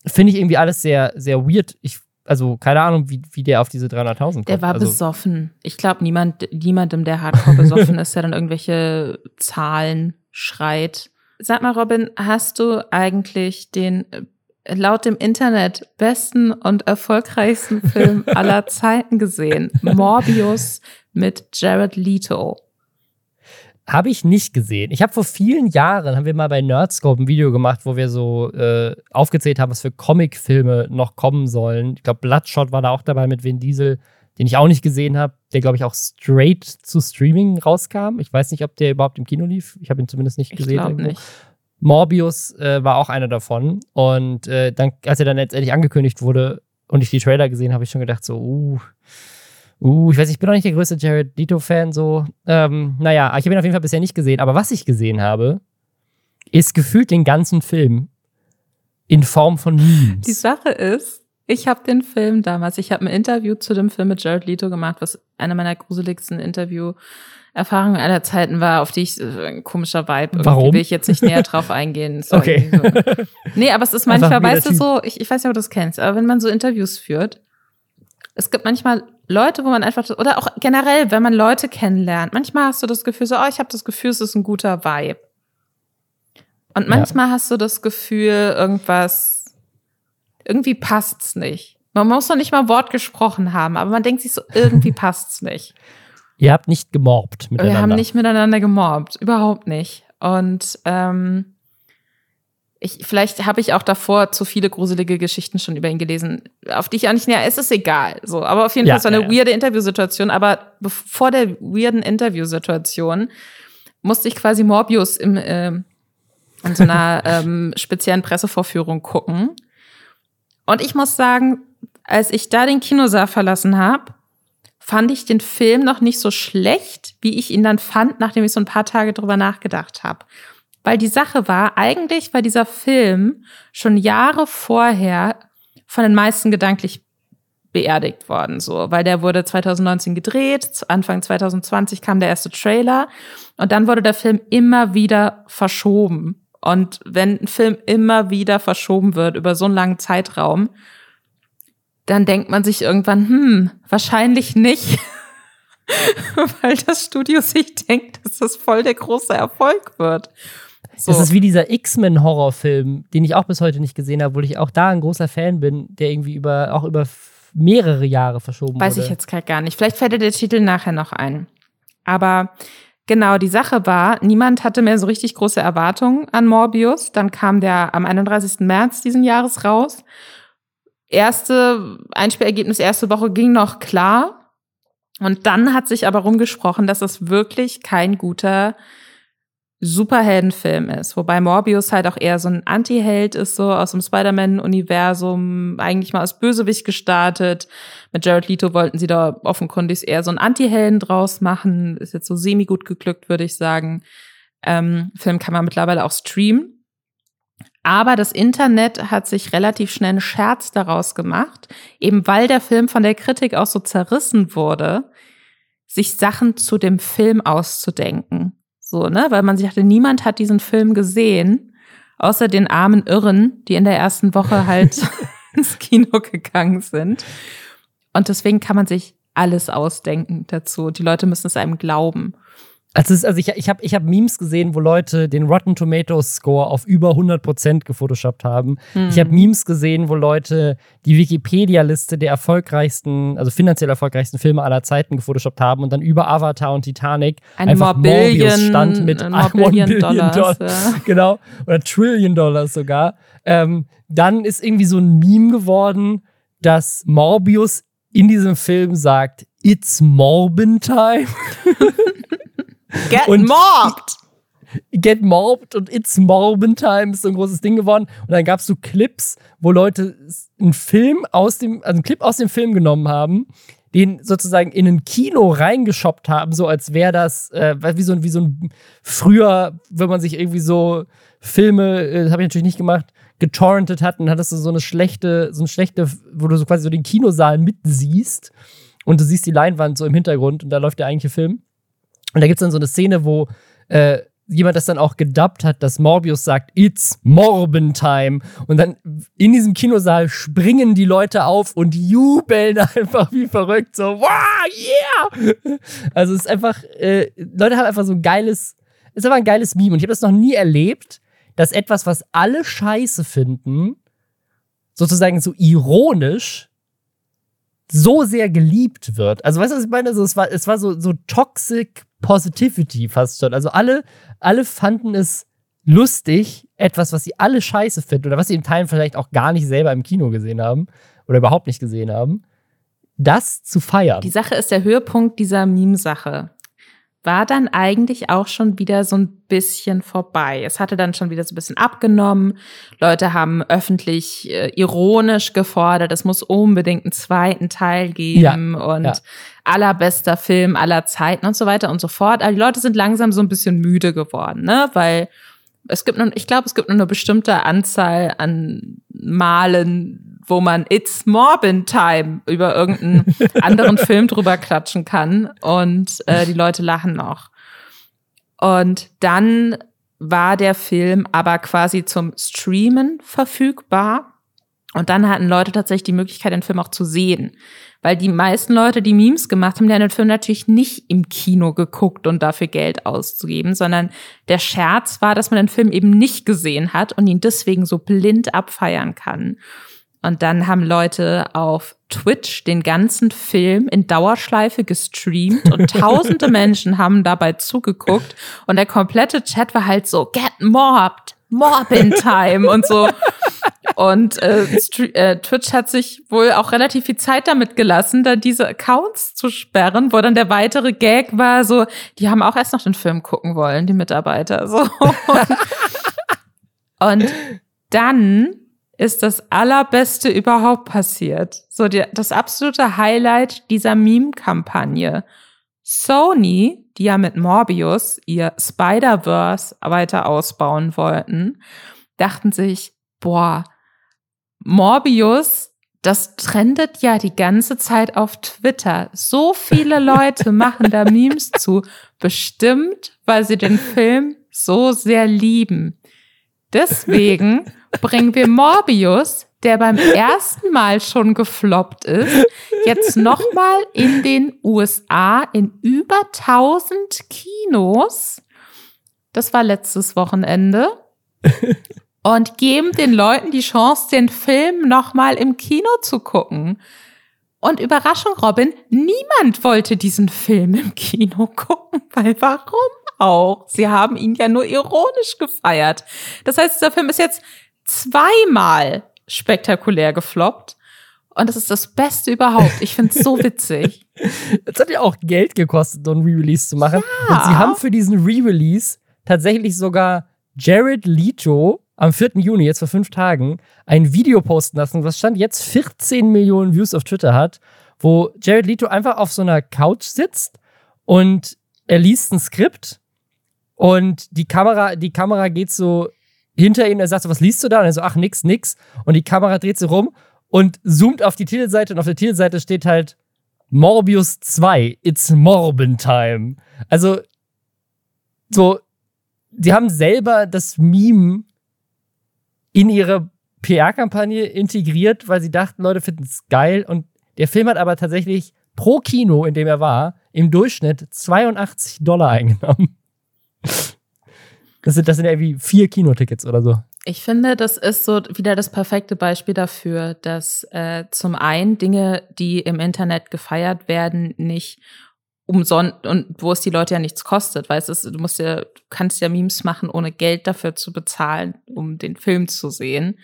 finde ich irgendwie alles sehr, sehr weird. Ich also keine Ahnung, wie, wie der auf diese 300.000 kommt. Der war also, besoffen. Ich glaube, niemand, niemandem, der hardcore besoffen ist, der dann irgendwelche Zahlen schreit. Sag mal, Robin, hast du eigentlich den laut dem Internet besten und erfolgreichsten Film aller Zeiten gesehen? Morbius mit Jared Leto. Habe ich nicht gesehen. Ich habe vor vielen Jahren, haben wir mal bei Nerdscope ein Video gemacht, wo wir so äh, aufgezählt haben, was für Comicfilme noch kommen sollen. Ich glaube, Bloodshot war da auch dabei mit Vin Diesel, den ich auch nicht gesehen habe, der, glaube ich, auch straight zu Streaming rauskam. Ich weiß nicht, ob der überhaupt im Kino lief. Ich habe ihn zumindest nicht gesehen. Ich glaube nicht. Morbius äh, war auch einer davon. Und äh, dann, als er dann letztendlich angekündigt wurde und ich die Trailer gesehen habe, habe ich schon gedacht, so, uh, uh, ich weiß, ich bin noch nicht der größte Jared Leto-Fan, so. Ähm, naja, ich habe ihn auf jeden Fall bisher nicht gesehen. Aber was ich gesehen habe, ist gefühlt den ganzen Film in Form von Memes. Die Sache ist, ich habe den Film damals, ich habe ein Interview zu dem Film mit Jared Leto gemacht, was einer meiner gruseligsten Interview Erfahrungen aller Zeiten war, auf die ich äh, ein komischer Vibe. Irgendwie Warum? will ich jetzt nicht näher drauf eingehen. So Okay. So. Nee, aber es ist manchmal, weißt du so, ich, ich weiß nicht, ob du das kennst, aber wenn man so Interviews führt, es gibt manchmal Leute, wo man einfach, oder auch generell, wenn man Leute kennenlernt, manchmal hast du das Gefühl so, oh, ich habe das Gefühl, es ist ein guter Vibe. Und manchmal hast du das Gefühl, irgendwas, irgendwie passt's nicht. Man muss noch nicht mal ein Wort gesprochen haben, aber man denkt sich so, irgendwie passt's nicht. Ihr habt nicht gemorbt miteinander. Wir haben nicht miteinander gemobbt, überhaupt nicht. Und ähm, ich, vielleicht habe ich auch davor zu viele gruselige Geschichten schon über ihn gelesen, auf die ich eigentlich, ja, es ist egal. So, aber auf jeden Ja, Fall so eine ja, ja. weirde Interviewsituation. Aber vor der weirden Interviewsituation musste ich quasi Morbius im, äh, in so einer ähm, speziellen Pressevorführung gucken. Und ich muss sagen, als ich da den Kinosaal verlassen habe, fand ich den Film noch nicht so schlecht, wie ich ihn dann fand, nachdem ich so ein paar Tage drüber nachgedacht habe. Weil die Sache war, eigentlich war dieser Film schon Jahre vorher von den meisten gedanklich beerdigt worden, so, weil der wurde 2019 gedreht, Anfang 2020 kam der erste Trailer und dann wurde der Film immer wieder verschoben. Und wenn ein Film immer wieder verschoben wird über so einen langen Zeitraum, dann denkt man sich irgendwann, hm, wahrscheinlich nicht, weil das Studio sich denkt, dass das voll der große Erfolg wird. So. Das ist wie dieser X-Men-Horrorfilm, den ich auch bis heute nicht gesehen habe, obwohl ich auch da ein großer Fan bin, der irgendwie über, auch über mehrere Jahre verschoben Weiß wurde. ich jetzt gerade gar nicht. Vielleicht fällt dir der Titel nachher noch ein. Aber genau, die Sache war, niemand hatte mehr so richtig große Erwartungen an Morbius. Dann kam der am 31. März diesen Jahres raus. Erste Einspielergebnis, erste Woche ging noch klar. Und dann hat sich aber rumgesprochen, dass es wirklich kein guter Superheldenfilm ist, wobei Morbius halt auch eher so ein Anti-Held ist, so aus dem Spider-Man-Universum, eigentlich mal als Bösewicht gestartet. Mit Jared Leto wollten sie da offenkundig eher so einen Anti-Helden draus machen. Ist jetzt so semi-gut geglückt, würde ich sagen. Ähm, Film kann man mittlerweile auch streamen. Aber das Internet hat sich relativ schnell einen Scherz daraus gemacht, eben weil der Film von der Kritik auch so zerrissen wurde, sich Sachen zu dem Film auszudenken. So, ne? Weil man sich dachte, niemand hat diesen Film gesehen, außer den armen Irren, die in der ersten Woche halt ins Kino gegangen sind. Und deswegen kann man sich alles ausdenken dazu. Die Leute müssen es einem glauben. Also, ist, also ich, ich habe ich hab Memes gesehen, wo Leute den Rotten Tomatoes Score auf über 100% gefotoshoppt haben. Ich Hm. habe Memes gesehen, wo Leute die Wikipedia-Liste der erfolgreichsten, also finanziell erfolgreichsten Filme aller Zeiten gefotoshoppt haben und dann über Avatar und Titanic Eine einfach Morbius stand mit äh, One Morbillion Billion Dollars, Dollar. ja. Genau. Oder Trillion Dollars sogar. Ähm, dann ist irgendwie so ein Meme geworden, dass Morbius in diesem Film sagt, It's Morbin Time. Get Und- mobbed! Get Morbed und It's Morbin Time ist so ein großes Ding geworden. Und dann gab es so Clips, wo Leute einen Film aus dem, also einen Clip aus dem Film genommen haben, den sozusagen in ein Kino reingeschoppt haben, so als wäre das äh, wie, so, ein- wie so ein früher, wenn man sich irgendwie so Filme, äh, das habe ich natürlich nicht gemacht, getorrentet hat, und hattest du so eine schlechte, so eine schlechte, wo du so quasi so den Kinosaal mitsiehst und du siehst die Leinwand so im Hintergrund und da läuft der eigentliche Film. Und da gibt es dann so eine Szene, wo äh, jemand das dann auch gedubbt hat, dass Morbius sagt, It's Morbin Time. Und dann in diesem Kinosaal springen die Leute auf und jubeln einfach wie verrückt. So, wow, yeah! Also es ist einfach, äh, Leute haben einfach so ein geiles, es ist einfach ein geiles Meme. Und ich habe das noch nie erlebt, dass etwas, was alle scheiße finden, sozusagen so ironisch so sehr geliebt wird. Also weißt du, was ich meine? So, es, war, es war so, so Toxic Positivity fast schon. Also alle, alle fanden es lustig, etwas, was sie alle scheiße finden oder was sie in Teilen vielleicht auch gar nicht selber im Kino gesehen haben oder überhaupt nicht gesehen haben, das zu feiern. Die Sache ist der Höhepunkt dieser Meme-Sache. War dann eigentlich auch schon wieder so ein bisschen vorbei. Es hatte dann schon wieder so ein bisschen abgenommen. Leute haben öffentlich äh, ironisch gefordert, es muss unbedingt einen zweiten Teil geben ja, und ja. allerbester Film aller Zeiten und so weiter und so fort. Aber die Leute sind langsam so ein bisschen müde geworden, ne? Weil es gibt nur, ich glaube, es gibt nur eine bestimmte Anzahl an Malen, wo man It's Morbin Time über irgendeinen anderen Film drüber klatschen kann und äh, die Leute lachen noch. Und dann war der Film aber quasi zum Streamen verfügbar. Und dann hatten Leute tatsächlich die Möglichkeit, den Film auch zu sehen. Weil die meisten Leute, die Memes gemacht haben, die haben den Film natürlich nicht im Kino geguckt und dafür Geld auszugeben, sondern der Scherz war, dass man den Film eben nicht gesehen hat und ihn deswegen so blind abfeiern kann. Und dann haben Leute auf Twitch den ganzen Film in Dauerschleife gestreamt und tausende Menschen haben dabei zugeguckt und der komplette Chat war halt so, get mobbed, mob in time und so. Und äh, äh, Twitch hat sich wohl auch relativ viel Zeit damit gelassen, da diese Accounts zu sperren, wo dann der weitere Gag war, so, die haben auch erst noch den Film gucken wollen, die Mitarbeiter. So. und dann ist das allerbeste überhaupt passiert. So die, das absolute Highlight dieser Meme-Kampagne. Sony, die ja mit Morbius ihr Spider-Verse weiter ausbauen wollten, dachten sich, boah, Morbius, das trendet ja die ganze Zeit auf Twitter. So viele Leute machen da Memes zu, bestimmt, weil sie den Film so sehr lieben. Deswegen bringen wir Morbius, der beim ersten Mal schon gefloppt ist, jetzt nochmal in den USA in über 1000 Kinos. Das war letztes Wochenende. Und geben den Leuten die Chance, den Film nochmal im Kino zu gucken. Und Überraschung, Robin, niemand wollte diesen Film im Kino gucken, weil warum auch? Sie haben ihn ja nur ironisch gefeiert. Das heißt, dieser Film ist jetzt zweimal spektakulär gefloppt. Und das ist das Beste überhaupt. Ich finde es so witzig. Es hat ja auch Geld gekostet, so ein Re-Release zu machen. Ja. Und sie haben für diesen Re-Release tatsächlich sogar Jared Leto am 4. Juni, jetzt vor fünf Tagen, ein Video posten lassen, was stand jetzt 14 Millionen Views auf Twitter hat, wo Jared Leto einfach auf so einer Couch sitzt und er liest ein Skript und die Kamera, die Kamera geht so hinter ihm, er sagt so, was liest du da? Und er so, ach, nix, nix. Und die Kamera dreht sich rum und zoomt auf die Titelseite und auf der Titelseite steht halt Morbius 2, It's Morbin Time. Also, so, sie haben selber das Meme in ihre PR-Kampagne integriert, weil sie dachten, Leute finden es geil. Und der Film hat aber tatsächlich pro Kino, in dem er war, im Durchschnitt 82 Dollar eingenommen. Das sind, das sind irgendwie vier Kinotickets oder so. Ich finde, das ist so wieder das perfekte Beispiel dafür, dass äh, zum einen Dinge, die im Internet gefeiert werden, nicht umsonst und wo es die Leute ja nichts kostet, weil es ist, du musst ja, du kannst ja Memes machen, ohne Geld dafür zu bezahlen, um den Film zu sehen.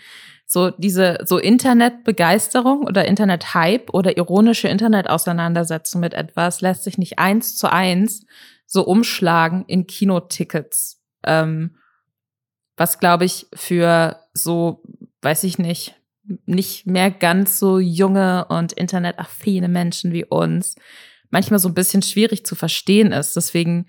So diese so Internetbegeisterung oder Internet-Hype oder ironische Internet-Auseinandersetzung mit etwas lässt sich nicht eins zu eins so umschlagen in Kinotickets. Ähm, was glaube ich für so, weiß ich nicht, nicht mehr ganz so junge und internetaffine Menschen wie uns manchmal so ein bisschen schwierig zu verstehen ist. Deswegen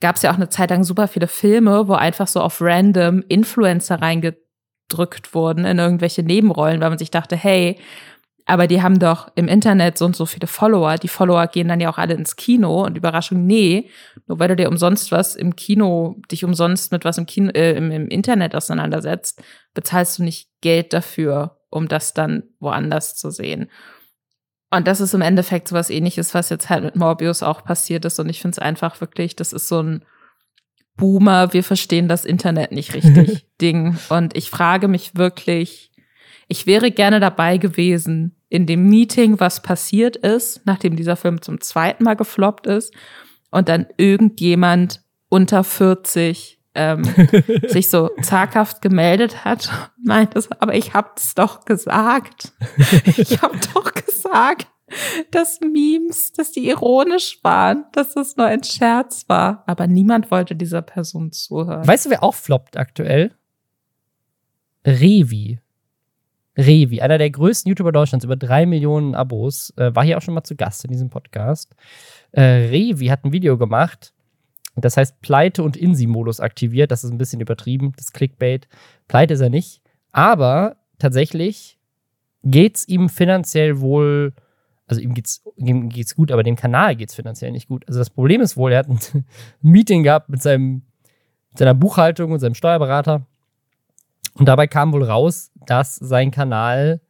gab es ja auch eine Zeit lang super viele Filme, wo einfach so auf random Influencer reingedrückt wurden in irgendwelche Nebenrollen, weil man sich dachte, hey, aber die haben doch im Internet so und so viele Follower. Die Follower gehen dann ja auch alle ins Kino und Überraschung, nee, nur weil du dir umsonst was im Kino, dich umsonst mit was im Kino, äh, im, im Internet auseinandersetzt, bezahlst du nicht Geld dafür, um das dann woanders zu sehen. Und das ist im Endeffekt so was ähnliches, was jetzt halt mit Morbius auch passiert ist. Und ich finde es einfach wirklich, das ist so ein Boomer, wir verstehen das Internet nicht richtig Ding. Und ich frage mich wirklich, ich wäre gerne dabei gewesen in dem Meeting, was passiert ist, nachdem dieser Film zum zweiten Mal gefloppt ist und dann irgendjemand unter 40 ähm, sich so zaghaft gemeldet hat, meinte, aber ich hab's doch gesagt. Ich hab doch gesagt. dass Memes, dass die ironisch waren, dass das nur ein Scherz war. Aber niemand wollte dieser Person zuhören. Weißt du, wer auch floppt aktuell? Revi. Revi, einer der größten YouTuber Deutschlands, über drei Millionen Abos, äh, war hier auch schon mal zu Gast in diesem Podcast. Äh, Revi hat ein Video gemacht, das heißt Pleite und Insi-Modus aktiviert. Das ist ein bisschen übertrieben, das Clickbait. Pleite ist er nicht. Aber tatsächlich geht es ihm finanziell wohl, also ihm geht's, ihm geht's gut, aber dem Kanal geht es finanziell nicht gut. Also das Problem ist wohl, er hat ein Meeting gehabt mit, seinem, mit seiner Buchhaltung und seinem Steuerberater. Und dabei kam wohl raus, dass sein Kanal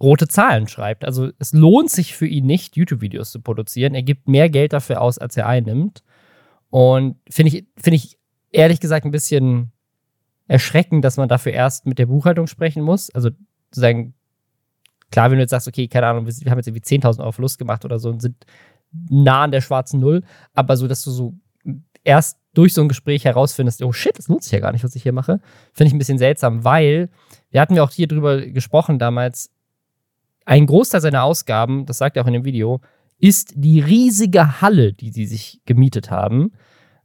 rote Zahlen schreibt. Also es lohnt sich für ihn nicht, YouTube-Videos zu produzieren. Er gibt mehr Geld dafür aus, als er einnimmt. Und finde ich, finde ich ehrlich gesagt ein bisschen erschreckend, dass man dafür erst mit der Buchhaltung sprechen muss. Also sozusagen, klar, wenn du jetzt sagst, okay, keine Ahnung, wir haben jetzt irgendwie 10.000 Euro Verlust gemacht oder so und sind nah an der schwarzen Null, aber so, dass du so erst durch so ein Gespräch herausfindest, oh shit, das sich ja gar nicht, was ich hier mache, finde ich ein bisschen seltsam, weil wir hatten ja auch hier drüber gesprochen damals, ein Großteil seiner Ausgaben, das sagt er auch in dem Video, ist die riesige Halle, die sie sich gemietet haben.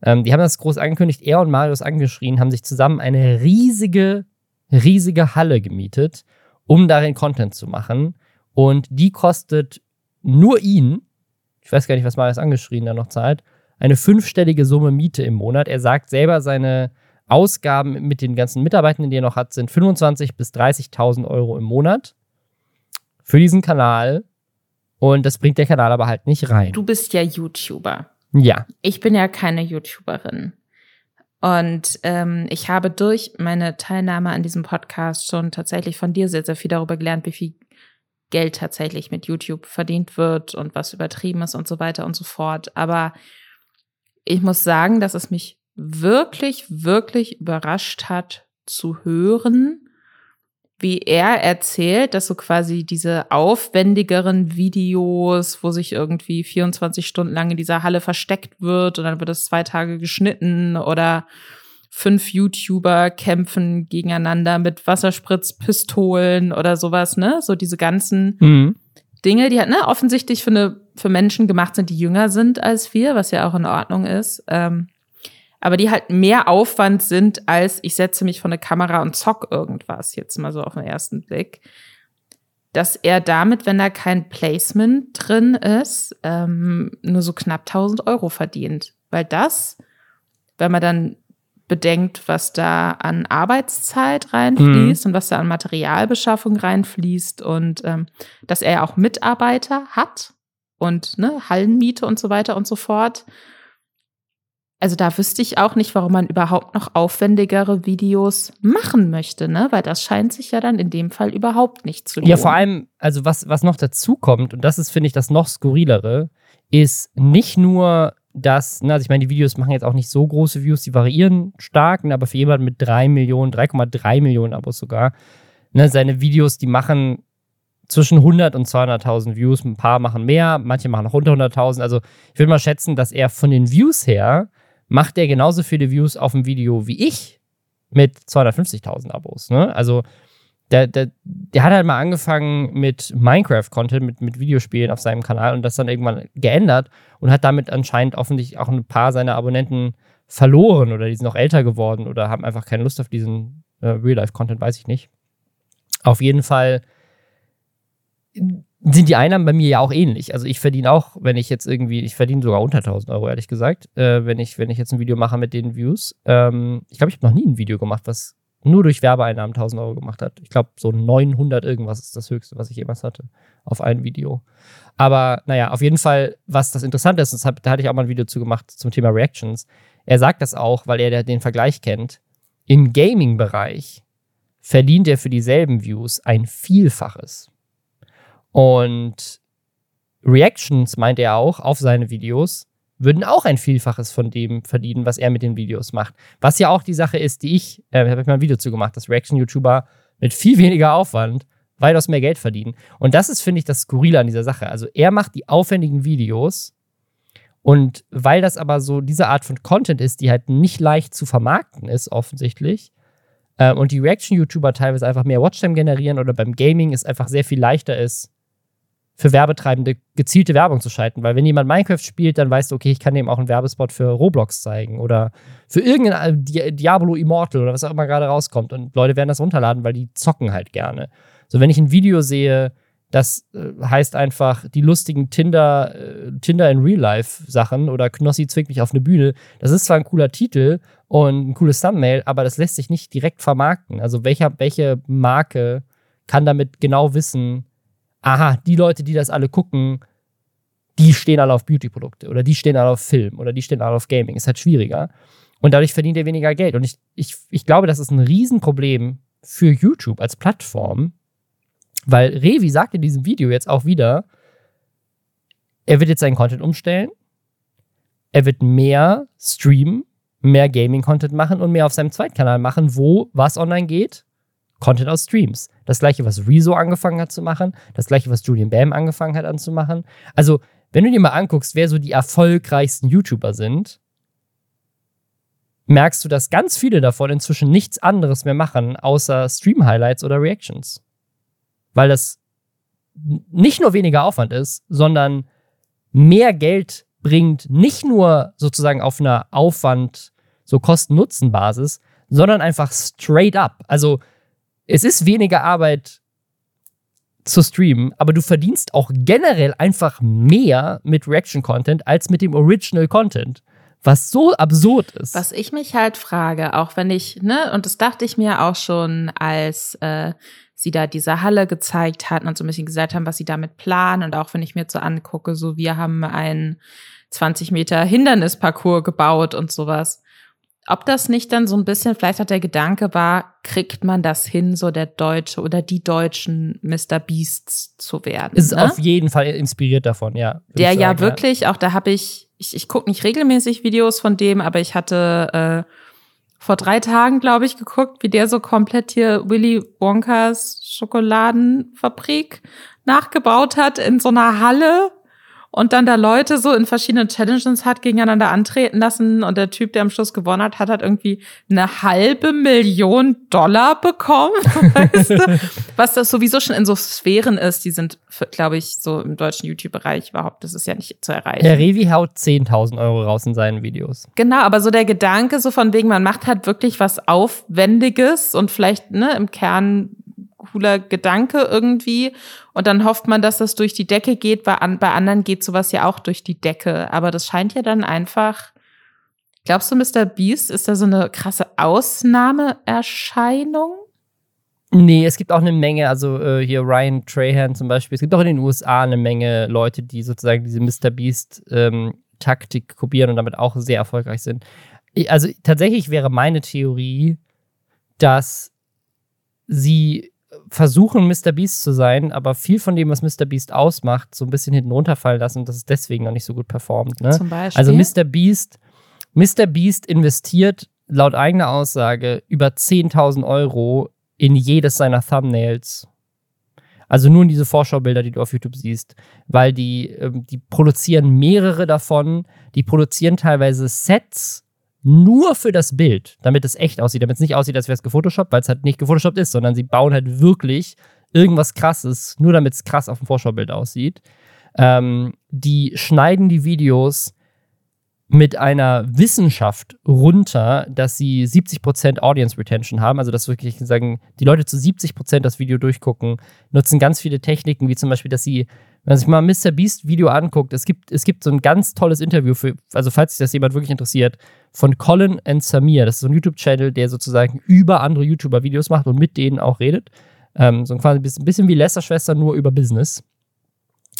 Ähm, die haben das groß angekündigt, er und Marius angeschrien, haben sich zusammen eine riesige, riesige Halle gemietet um darin Content zu machen. Und die kostet nur ihn, ich weiß gar nicht, was Marius angeschrien da noch zahlt, eine fünfstellige Summe Miete im Monat. Er sagt selber, seine Ausgaben mit den ganzen Mitarbeitenden, die er noch hat, sind 25.000 bis 30.000 Euro im Monat für diesen Kanal. Und das bringt der Kanal aber halt nicht rein. Du bist ja YouTuber. Ja. Ich bin ja keine YouTuberin. Und ähm, ich habe durch meine Teilnahme an diesem Podcast schon tatsächlich von dir sehr, sehr viel darüber gelernt, wie viel Geld tatsächlich mit YouTube verdient wird und was übertrieben ist und so weiter und so fort. Aber ich muss sagen, dass es mich wirklich, wirklich überrascht hat zu hören, wie er erzählt, dass so quasi diese aufwendigeren Videos, wo sich irgendwie 24 Stunden lang in dieser Halle versteckt wird und dann wird es zwei Tage geschnitten oder fünf YouTuber kämpfen gegeneinander mit Wasserspritzpistolen oder sowas, ne? So diese ganzen mhm. Dinge, die halt, ne, offensichtlich für, eine, für Menschen gemacht sind, die jünger sind als wir, was ja auch in Ordnung ist. Ähm, aber die halt mehr Aufwand sind, als ich setze mich vor eine Kamera und zock irgendwas, jetzt mal so auf den ersten Blick. Dass er damit, wenn da kein Placement drin ist, ähm, nur so knapp 1000 Euro verdient. Weil das, wenn man dann bedenkt, was da an Arbeitszeit reinfließt mhm. und was da an Materialbeschaffung reinfließt und ähm, dass er auch Mitarbeiter hat und ne, Hallenmiete und so weiter und so fort also da wüsste ich auch nicht, warum man überhaupt noch aufwendigere Videos machen möchte, ne? Weil das scheint sich ja dann in dem Fall überhaupt nicht zu lohnen. Ja, vor allem, also was, was noch dazu kommt, und das ist, finde ich, das noch skurrilere, ist nicht nur, dass, ne, also ich meine, die Videos machen jetzt auch nicht so große Views, die variieren stark, ne, aber für jemanden mit 3 Millionen, 3,3 Millionen Abos sogar, ne, seine Videos, die machen zwischen 100 und 200.000 Views. Ein paar machen mehr, manche machen noch unter 100.000. Also ich würde mal schätzen, dass er von den Views her macht der genauso viele Views auf dem Video wie ich mit 250.000 Abos. Ne? Also der, der, der hat halt mal angefangen mit Minecraft-Content, mit, mit Videospielen auf seinem Kanal und das dann irgendwann geändert und hat damit anscheinend offensichtlich auch ein paar seiner Abonnenten verloren oder die sind noch älter geworden oder haben einfach keine Lust auf diesen äh, Real-Life-Content, weiß ich nicht. Auf jeden Fall sind die Einnahmen bei mir ja auch ähnlich. Also ich verdiene auch, wenn ich jetzt irgendwie, ich verdiene sogar unter 1000 Euro, ehrlich gesagt, äh, wenn, ich, wenn ich jetzt ein Video mache mit den Views. Ähm, ich glaube, ich habe noch nie ein Video gemacht, was nur durch Werbeeinnahmen 1000 Euro gemacht hat. Ich glaube, so 900 irgendwas ist das Höchste, was ich jemals hatte auf ein Video. Aber naja, auf jeden Fall, was das Interessante ist, das da hatte ich auch mal ein Video zu gemacht zum Thema Reactions. Er sagt das auch, weil er den Vergleich kennt. Im Gaming-Bereich verdient er für dieselben Views ein Vielfaches. Und Reactions, meint er auch, auf seine Videos, würden auch ein Vielfaches von dem verdienen, was er mit den Videos macht. Was ja auch die Sache ist, die ich, äh, habe ich mal ein Video zu gemacht, dass Reaction-YouTuber mit viel weniger Aufwand weitaus mehr Geld verdienen. Und das ist, finde ich, das Skurrile an dieser Sache. Also er macht die aufwendigen Videos und weil das aber so diese Art von Content ist, die halt nicht leicht zu vermarkten ist, offensichtlich, äh, und die Reaction-YouTuber teilweise einfach mehr Watchtime generieren oder beim Gaming es einfach sehr viel leichter ist, für Werbetreibende gezielte Werbung zu schalten. Weil wenn jemand Minecraft spielt, dann weißt du, okay, ich kann dem auch einen Werbespot für Roblox zeigen oder für irgendein Di Diablo Immortal oder was auch immer gerade rauskommt. Und Leute werden das runterladen, weil die zocken halt gerne. So, wenn ich ein Video sehe, das äh, heißt einfach die lustigen Tinder, äh, Tinder in Real Life Sachen oder Knossi zwingt mich auf eine Bühne. Das ist zwar ein cooler Titel und ein cooles Thumbnail, aber das lässt sich nicht direkt vermarkten. Also welcher, welche Marke kann damit genau wissen, aha, die Leute, die das alle gucken, die stehen alle auf Beauty-Produkte oder die stehen alle auf Film oder die stehen alle auf Gaming. Ist halt schwieriger. Und dadurch verdient er weniger Geld. Und ich, ich, ich glaube, das ist ein Riesenproblem für YouTube als Plattform, weil Revi sagt in diesem Video jetzt auch wieder, er wird jetzt seinen Content umstellen, er wird mehr streamen, mehr Gaming-Content machen und mehr auf seinem Zweitkanal machen, wo was online geht, Content aus Streams. Das gleiche, was Rezo angefangen hat zu machen, das gleiche, was Julian Bam angefangen hat anzumachen. Also, wenn du dir mal anguckst, wer so die erfolgreichsten YouTuber sind, merkst du, dass ganz viele davon inzwischen nichts anderes mehr machen, außer Stream-Highlights oder Reactions. Weil das nicht nur weniger Aufwand ist, sondern mehr Geld bringt, nicht nur sozusagen auf einer Aufwand, so Kosten-Nutzen-Basis, sondern einfach straight up. Also, es ist weniger Arbeit zu streamen, aber du verdienst auch generell einfach mehr mit Reaction-Content als mit dem Original-Content. Was so absurd ist. Was ich mich halt frage, auch wenn ich, ne, und das dachte ich mir auch schon, als äh, sie da diese Halle gezeigt hatten und so ein bisschen gesagt haben, was sie damit planen. Und auch wenn ich mir so angucke, so wir haben einen 20 Meter Hindernisparcours gebaut und sowas ob das nicht dann so ein bisschen, vielleicht hat der Gedanke war, kriegt man das hin, so der Deutsche oder die deutschen Mr. Beasts zu werden. Ist ne? auf jeden Fall inspiriert davon, ja. Der sagen, ja wirklich, ja. auch da habe ich, ich, ich gucke nicht regelmäßig Videos von dem, aber ich hatte äh, vor drei Tagen, glaube ich, geguckt, wie der so komplett hier Willy Wonkas Schokoladenfabrik nachgebaut hat in so einer Halle und dann da Leute so in verschiedenen Challenges hat gegeneinander antreten lassen und der Typ, der am Schluss gewonnen hat, hat halt irgendwie eine halbe Million Dollar bekommen, weißt du? was das sowieso schon in so Sphären ist, die sind, glaube ich, so im deutschen YouTube-Bereich überhaupt, das ist ja nicht zu erreichen. Der Revi haut 10.000 Euro raus in seinen Videos. Genau, aber so der Gedanke so von wegen, man macht halt wirklich was Aufwendiges und vielleicht ne, im Kern cooler Gedanke irgendwie. Und dann hofft man, dass das durch die Decke geht. Bei, an, bei anderen geht sowas ja auch durch die Decke. Aber das scheint ja dann einfach. Glaubst du, Mr. Beast ist da so eine krasse Ausnahmeerscheinung? Nee, es gibt auch eine Menge, also äh, hier Ryan Trahan zum Beispiel. Es gibt auch in den USA eine Menge Leute, die sozusagen diese Mr. Beast-Taktik ähm, kopieren und damit auch sehr erfolgreich sind. Also tatsächlich wäre meine Theorie, dass sie versuchen, Mr. Beast zu sein, aber viel von dem, was Mr. Beast ausmacht, so ein bisschen hinten runterfallen lassen und dass es deswegen noch nicht so gut performt. Ne? Zum Beispiel? Also Mr. Beast, Mr. Beast investiert laut eigener Aussage über 10.000 Euro in jedes seiner Thumbnails. Also nur in diese Vorschaubilder, die du auf YouTube siehst, weil die, ähm, die produzieren mehrere davon, die produzieren teilweise Sets nur für das Bild, damit es echt aussieht, damit es nicht aussieht, als wäre es gefotoshoppt, weil es halt nicht gefotoshoppt ist, sondern sie bauen halt wirklich irgendwas krasses, nur damit es krass auf dem Vorschaubild aussieht. Ähm, die schneiden die Videos mit einer Wissenschaft runter, dass sie 70% Audience Retention haben, also dass wirklich sagen, die Leute zu 70% das Video durchgucken, nutzen ganz viele Techniken, wie zum Beispiel, dass sie wenn man sich mal Mr. Beast Video anguckt, es gibt, es gibt so ein ganz tolles Interview für, also falls sich das jemand wirklich interessiert, von Colin and Samir. Das ist so ein YouTube-Channel, der sozusagen über andere YouTuber Videos macht und mit denen auch redet. Ähm, so quasi ein bisschen wie Lester-Schwester, nur über Business.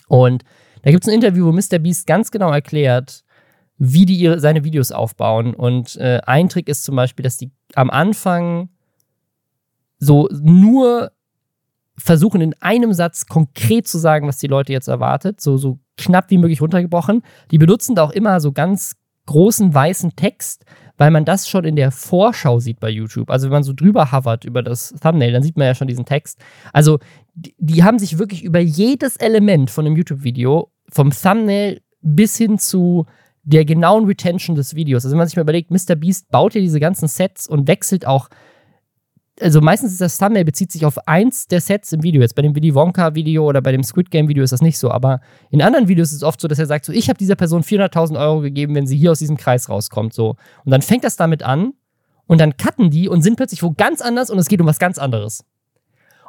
Und da gibt es ein Interview, wo Mr. Beast ganz genau erklärt, wie die ihre, seine Videos aufbauen. Und äh, ein Trick ist zum Beispiel, dass die am Anfang so nur versuchen in einem Satz konkret zu sagen, was die Leute jetzt erwartet, so, so knapp wie möglich runtergebrochen. Die benutzen da auch immer so ganz großen weißen Text, weil man das schon in der Vorschau sieht bei YouTube. Also wenn man so drüber hovert über das Thumbnail, dann sieht man ja schon diesen Text. Also die, die haben sich wirklich über jedes Element von einem YouTube-Video, vom Thumbnail bis hin zu der genauen Retention des Videos. Also wenn man sich mal überlegt, Mr. Beast baut hier diese ganzen Sets und wechselt auch also meistens ist das Thumbnail bezieht sich auf eins der Sets im Video. Jetzt bei dem Willy Wonka-Video oder bei dem Squid Game-Video ist das nicht so, aber in anderen Videos ist es oft so, dass er sagt, so, ich habe dieser Person 400.000 Euro gegeben, wenn sie hier aus diesem Kreis rauskommt, so. Und dann fängt das damit an und dann cutten die und sind plötzlich wo ganz anders und es geht um was ganz anderes.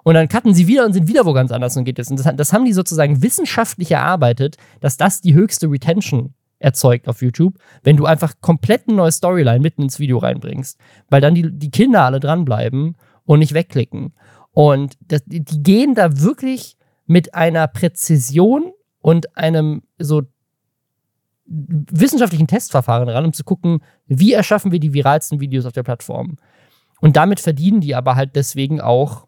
Und dann cutten sie wieder und sind wieder wo ganz anders und geht es. Und das, das haben die sozusagen wissenschaftlich erarbeitet, dass das die höchste Retention erzeugt auf YouTube, wenn du einfach komplett eine neue Storyline mitten ins Video reinbringst, weil dann die, die Kinder alle dranbleiben und nicht wegklicken. Und das, die gehen da wirklich mit einer Präzision und einem so wissenschaftlichen Testverfahren ran, um zu gucken, wie erschaffen wir die viralsten Videos auf der Plattform. Und damit verdienen die aber halt deswegen auch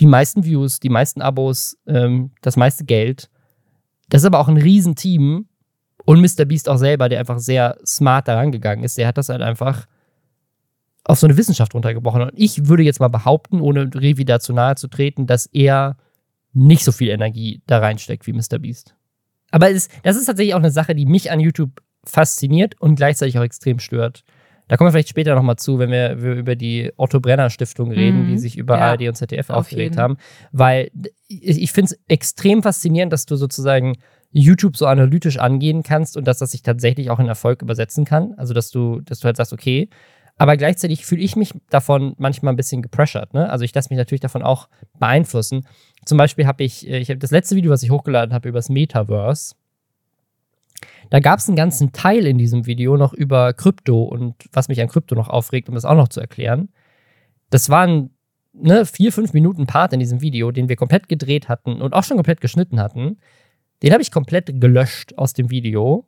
die meisten Views, die meisten Abos, ähm, das meiste Geld. Das ist aber auch ein Riesenteam, und Mr. Beast auch selber, der einfach sehr smart daran gegangen ist, der hat das halt einfach auf so eine Wissenschaft runtergebrochen. Und ich würde jetzt mal behaupten, ohne Revi da zu nahe zu treten, dass er nicht so viel Energie da reinsteckt wie Mr. Beast. Aber es, das ist tatsächlich auch eine Sache, die mich an YouTube fasziniert und gleichzeitig auch extrem stört. Da kommen wir vielleicht später nochmal zu, wenn wir, wir, über die Otto Brenner Stiftung reden, mhm. die sich über ja, ARD und ZDF aufgeregt haben. Weil ich, ich finde es extrem faszinierend, dass du sozusagen YouTube so analytisch angehen kannst und dass das sich tatsächlich auch in Erfolg übersetzen kann. Also, dass du, dass du halt sagst, okay, aber gleichzeitig fühle ich mich davon manchmal ein bisschen gepressured. Ne? Also ich lasse mich natürlich davon auch beeinflussen. Zum Beispiel habe ich, äh, ich habe das letzte Video, was ich hochgeladen habe, über das Metaverse. Da gab es einen ganzen Teil in diesem Video noch über Krypto und was mich an Krypto noch aufregt, um das auch noch zu erklären. Das waren ne, vier, fünf Minuten Part in diesem Video, den wir komplett gedreht hatten und auch schon komplett geschnitten hatten. Den habe ich komplett gelöscht aus dem Video,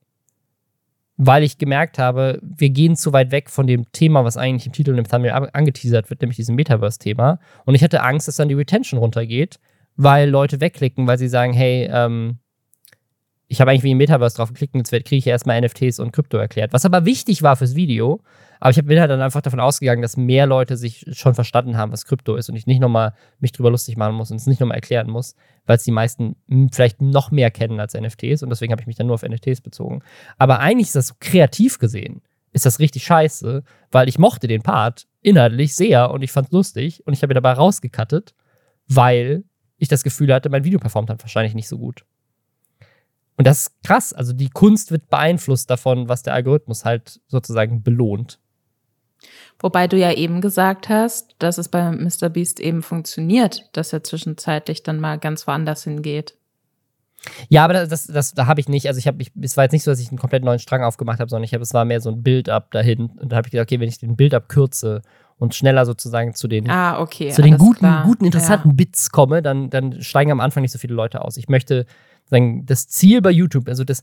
weil ich gemerkt habe, wir gehen zu weit weg von dem Thema, was eigentlich im Titel und im Thumbnail angeteasert wird, nämlich diesem Metaverse-Thema. Und ich hatte Angst, dass dann die Retention runtergeht, weil Leute wegklicken, weil sie sagen, hey, ähm, ich habe eigentlich wie im Metaverse drauf geklickt und jetzt kriege ich erstmal NFTs und Krypto erklärt. Was aber wichtig war fürs Video, aber ich bin halt dann einfach davon ausgegangen, dass mehr Leute sich schon verstanden haben, was Krypto ist und ich nicht nochmal mich drüber lustig machen muss und es nicht nochmal erklären muss, weil es die meisten vielleicht noch mehr kennen als NFTs und deswegen habe ich mich dann nur auf NFTs bezogen. Aber eigentlich ist das so kreativ gesehen, ist das richtig scheiße, weil ich mochte den Part inhaltlich sehr und ich fand es lustig und ich habe ihn dabei rausgekattet, weil ich das Gefühl hatte, mein Video performt dann wahrscheinlich nicht so gut. Und das ist krass. Also die Kunst wird beeinflusst davon, was der Algorithmus halt sozusagen belohnt. Wobei du ja eben gesagt hast, dass es bei Mr. Beast eben funktioniert, dass er zwischenzeitlich dann mal ganz woanders hingeht. Ja, aber das, das, das da habe ich nicht. Also ich habe, es war jetzt nicht so, dass ich einen komplett neuen Strang aufgemacht habe, sondern ich habe, es war mehr so ein Build-up dahin. Und da habe ich gedacht, okay, wenn ich den Build-up kürze und schneller sozusagen zu den, ah, okay, zu den guten, guten, interessanten ja. Bits komme, dann, dann steigen am Anfang nicht so viele Leute aus. Ich möchte sagen, das Ziel bei YouTube, also das,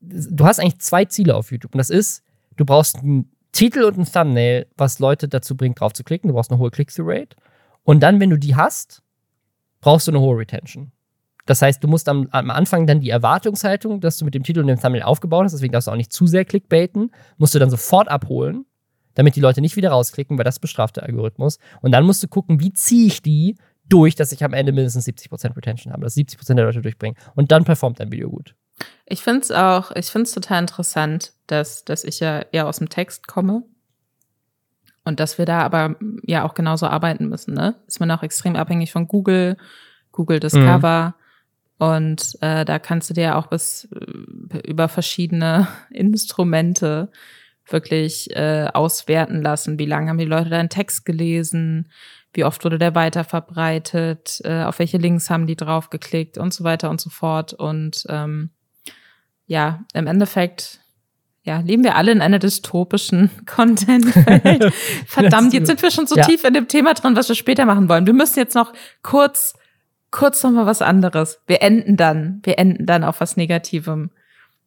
du hast eigentlich zwei Ziele auf YouTube. Und das ist, du brauchst einen Titel und ein Thumbnail, was Leute dazu bringt, drauf zu klicken. Du brauchst eine hohe Click-Through-Rate. Und dann, wenn du die hast, brauchst du eine hohe Retention. Das heißt, du musst am, am, Anfang dann die Erwartungshaltung, dass du mit dem Titel und dem Thumbnail aufgebaut hast, deswegen darfst du auch nicht zu sehr clickbaiten, musst du dann sofort abholen, damit die Leute nicht wieder rausklicken, weil das bestraft der Algorithmus. Und dann musst du gucken, wie ziehe ich die durch, dass ich am Ende mindestens 70% Retention habe, dass 70% der Leute durchbringen. Und dann performt dein Video gut. Ich finde es auch, ich finde es total interessant, dass, dass ich ja eher aus dem Text komme. Und dass wir da aber ja auch genauso arbeiten müssen, ne? Ist man auch extrem abhängig von Google, Google Discover. Mhm. Und äh, da kannst du dir auch bis äh, über verschiedene Instrumente wirklich äh, auswerten lassen. Wie lange haben die Leute deinen Text gelesen? Wie oft wurde der weiterverbreitet, äh, auf welche Links haben die draufgeklickt und so weiter und so fort. Und ähm, ja, im Endeffekt ja, leben wir alle in einer dystopischen Content-Welt. Verdammt, jetzt sind wir schon so ja. tief in dem Thema drin, was wir später machen wollen. Wir müssen jetzt noch kurz, kurz noch mal was anderes. Wir enden dann, wir enden dann auf was Negativem.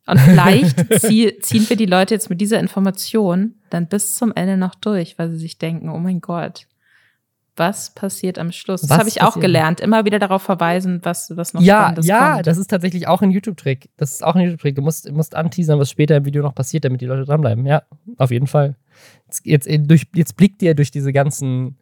Und vielleicht zieh, ziehen wir die Leute jetzt mit dieser Information dann bis zum Ende noch durch, weil sie sich denken, oh mein Gott, was passiert am Schluss? Das habe ich auch gelernt. Immer wieder darauf verweisen, was, was noch ja, Spannendes Ja, kommt. das ist tatsächlich auch ein YouTube-Trick. Das ist auch ein YouTube-Trick. Du musst, musst anteasern, was später im Video noch passiert, damit die Leute dranbleiben. Ja, auf jeden Fall. Jetzt, jetzt, äh, durch, jetzt blickt ihr durch diese ganzen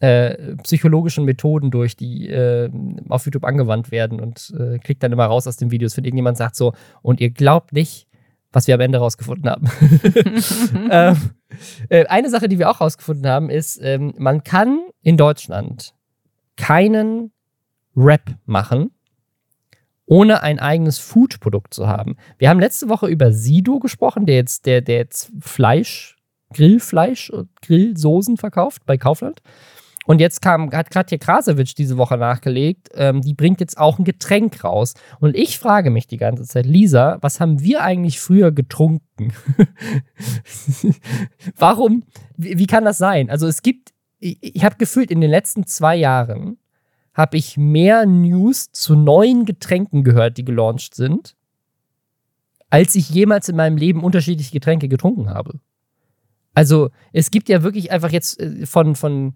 äh, psychologischen Methoden durch, die äh, auf YouTube angewandt werden und äh, klickt dann immer raus aus den Videos, wenn irgendjemand sagt so, und ihr glaubt nicht, was wir am Ende rausgefunden haben. ähm, äh, eine Sache, die wir auch rausgefunden haben, ist, ähm, man kann in Deutschland keinen Rap machen, ohne ein eigenes Food-Produkt zu haben. Wir haben letzte Woche über Sido gesprochen, der jetzt, der, der jetzt Fleisch, Grillfleisch, Grillsoßen verkauft bei Kaufland. Und jetzt kam, hat Katja Krasowitsch diese Woche nachgelegt, ähm, die bringt jetzt auch ein Getränk raus. Und ich frage mich die ganze Zeit, Lisa, was haben wir eigentlich früher getrunken? Warum? Wie, wie, kann das sein? Also es gibt, ich, ich habe gefühlt in den letzten zwei Jahren, habe ich mehr News zu neuen Getränken gehört, die gelauncht sind, als ich jemals in meinem Leben unterschiedliche Getränke getrunken habe. Also es gibt ja wirklich einfach jetzt äh, von, von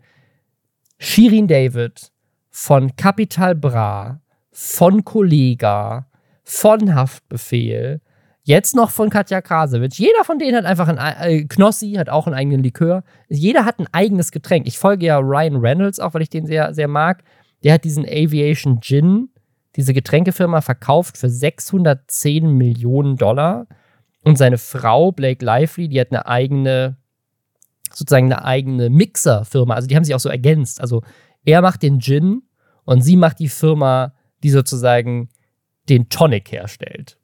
Shirin David, von Capital Bra, von Kollega, von Haftbefehl, jetzt noch von Katja Krasowitsch. Jeder von denen hat einfach ein, äh, Knossi hat auch einen eigenen Likör. Jeder hat ein eigenes Getränk. Ich folge ja Ryan Reynolds auch, weil ich den sehr, sehr mag. Der hat diesen Aviation Gin, diese Getränkefirma, verkauft für 610 Millionen Dollar. Und seine Frau, Blake Lively, die hat eine eigene sozusagen eine eigene Mixerfirma. Also die haben sich auch so ergänzt. Also er macht den Gin und sie macht die Firma, die sozusagen den Tonic herstellt.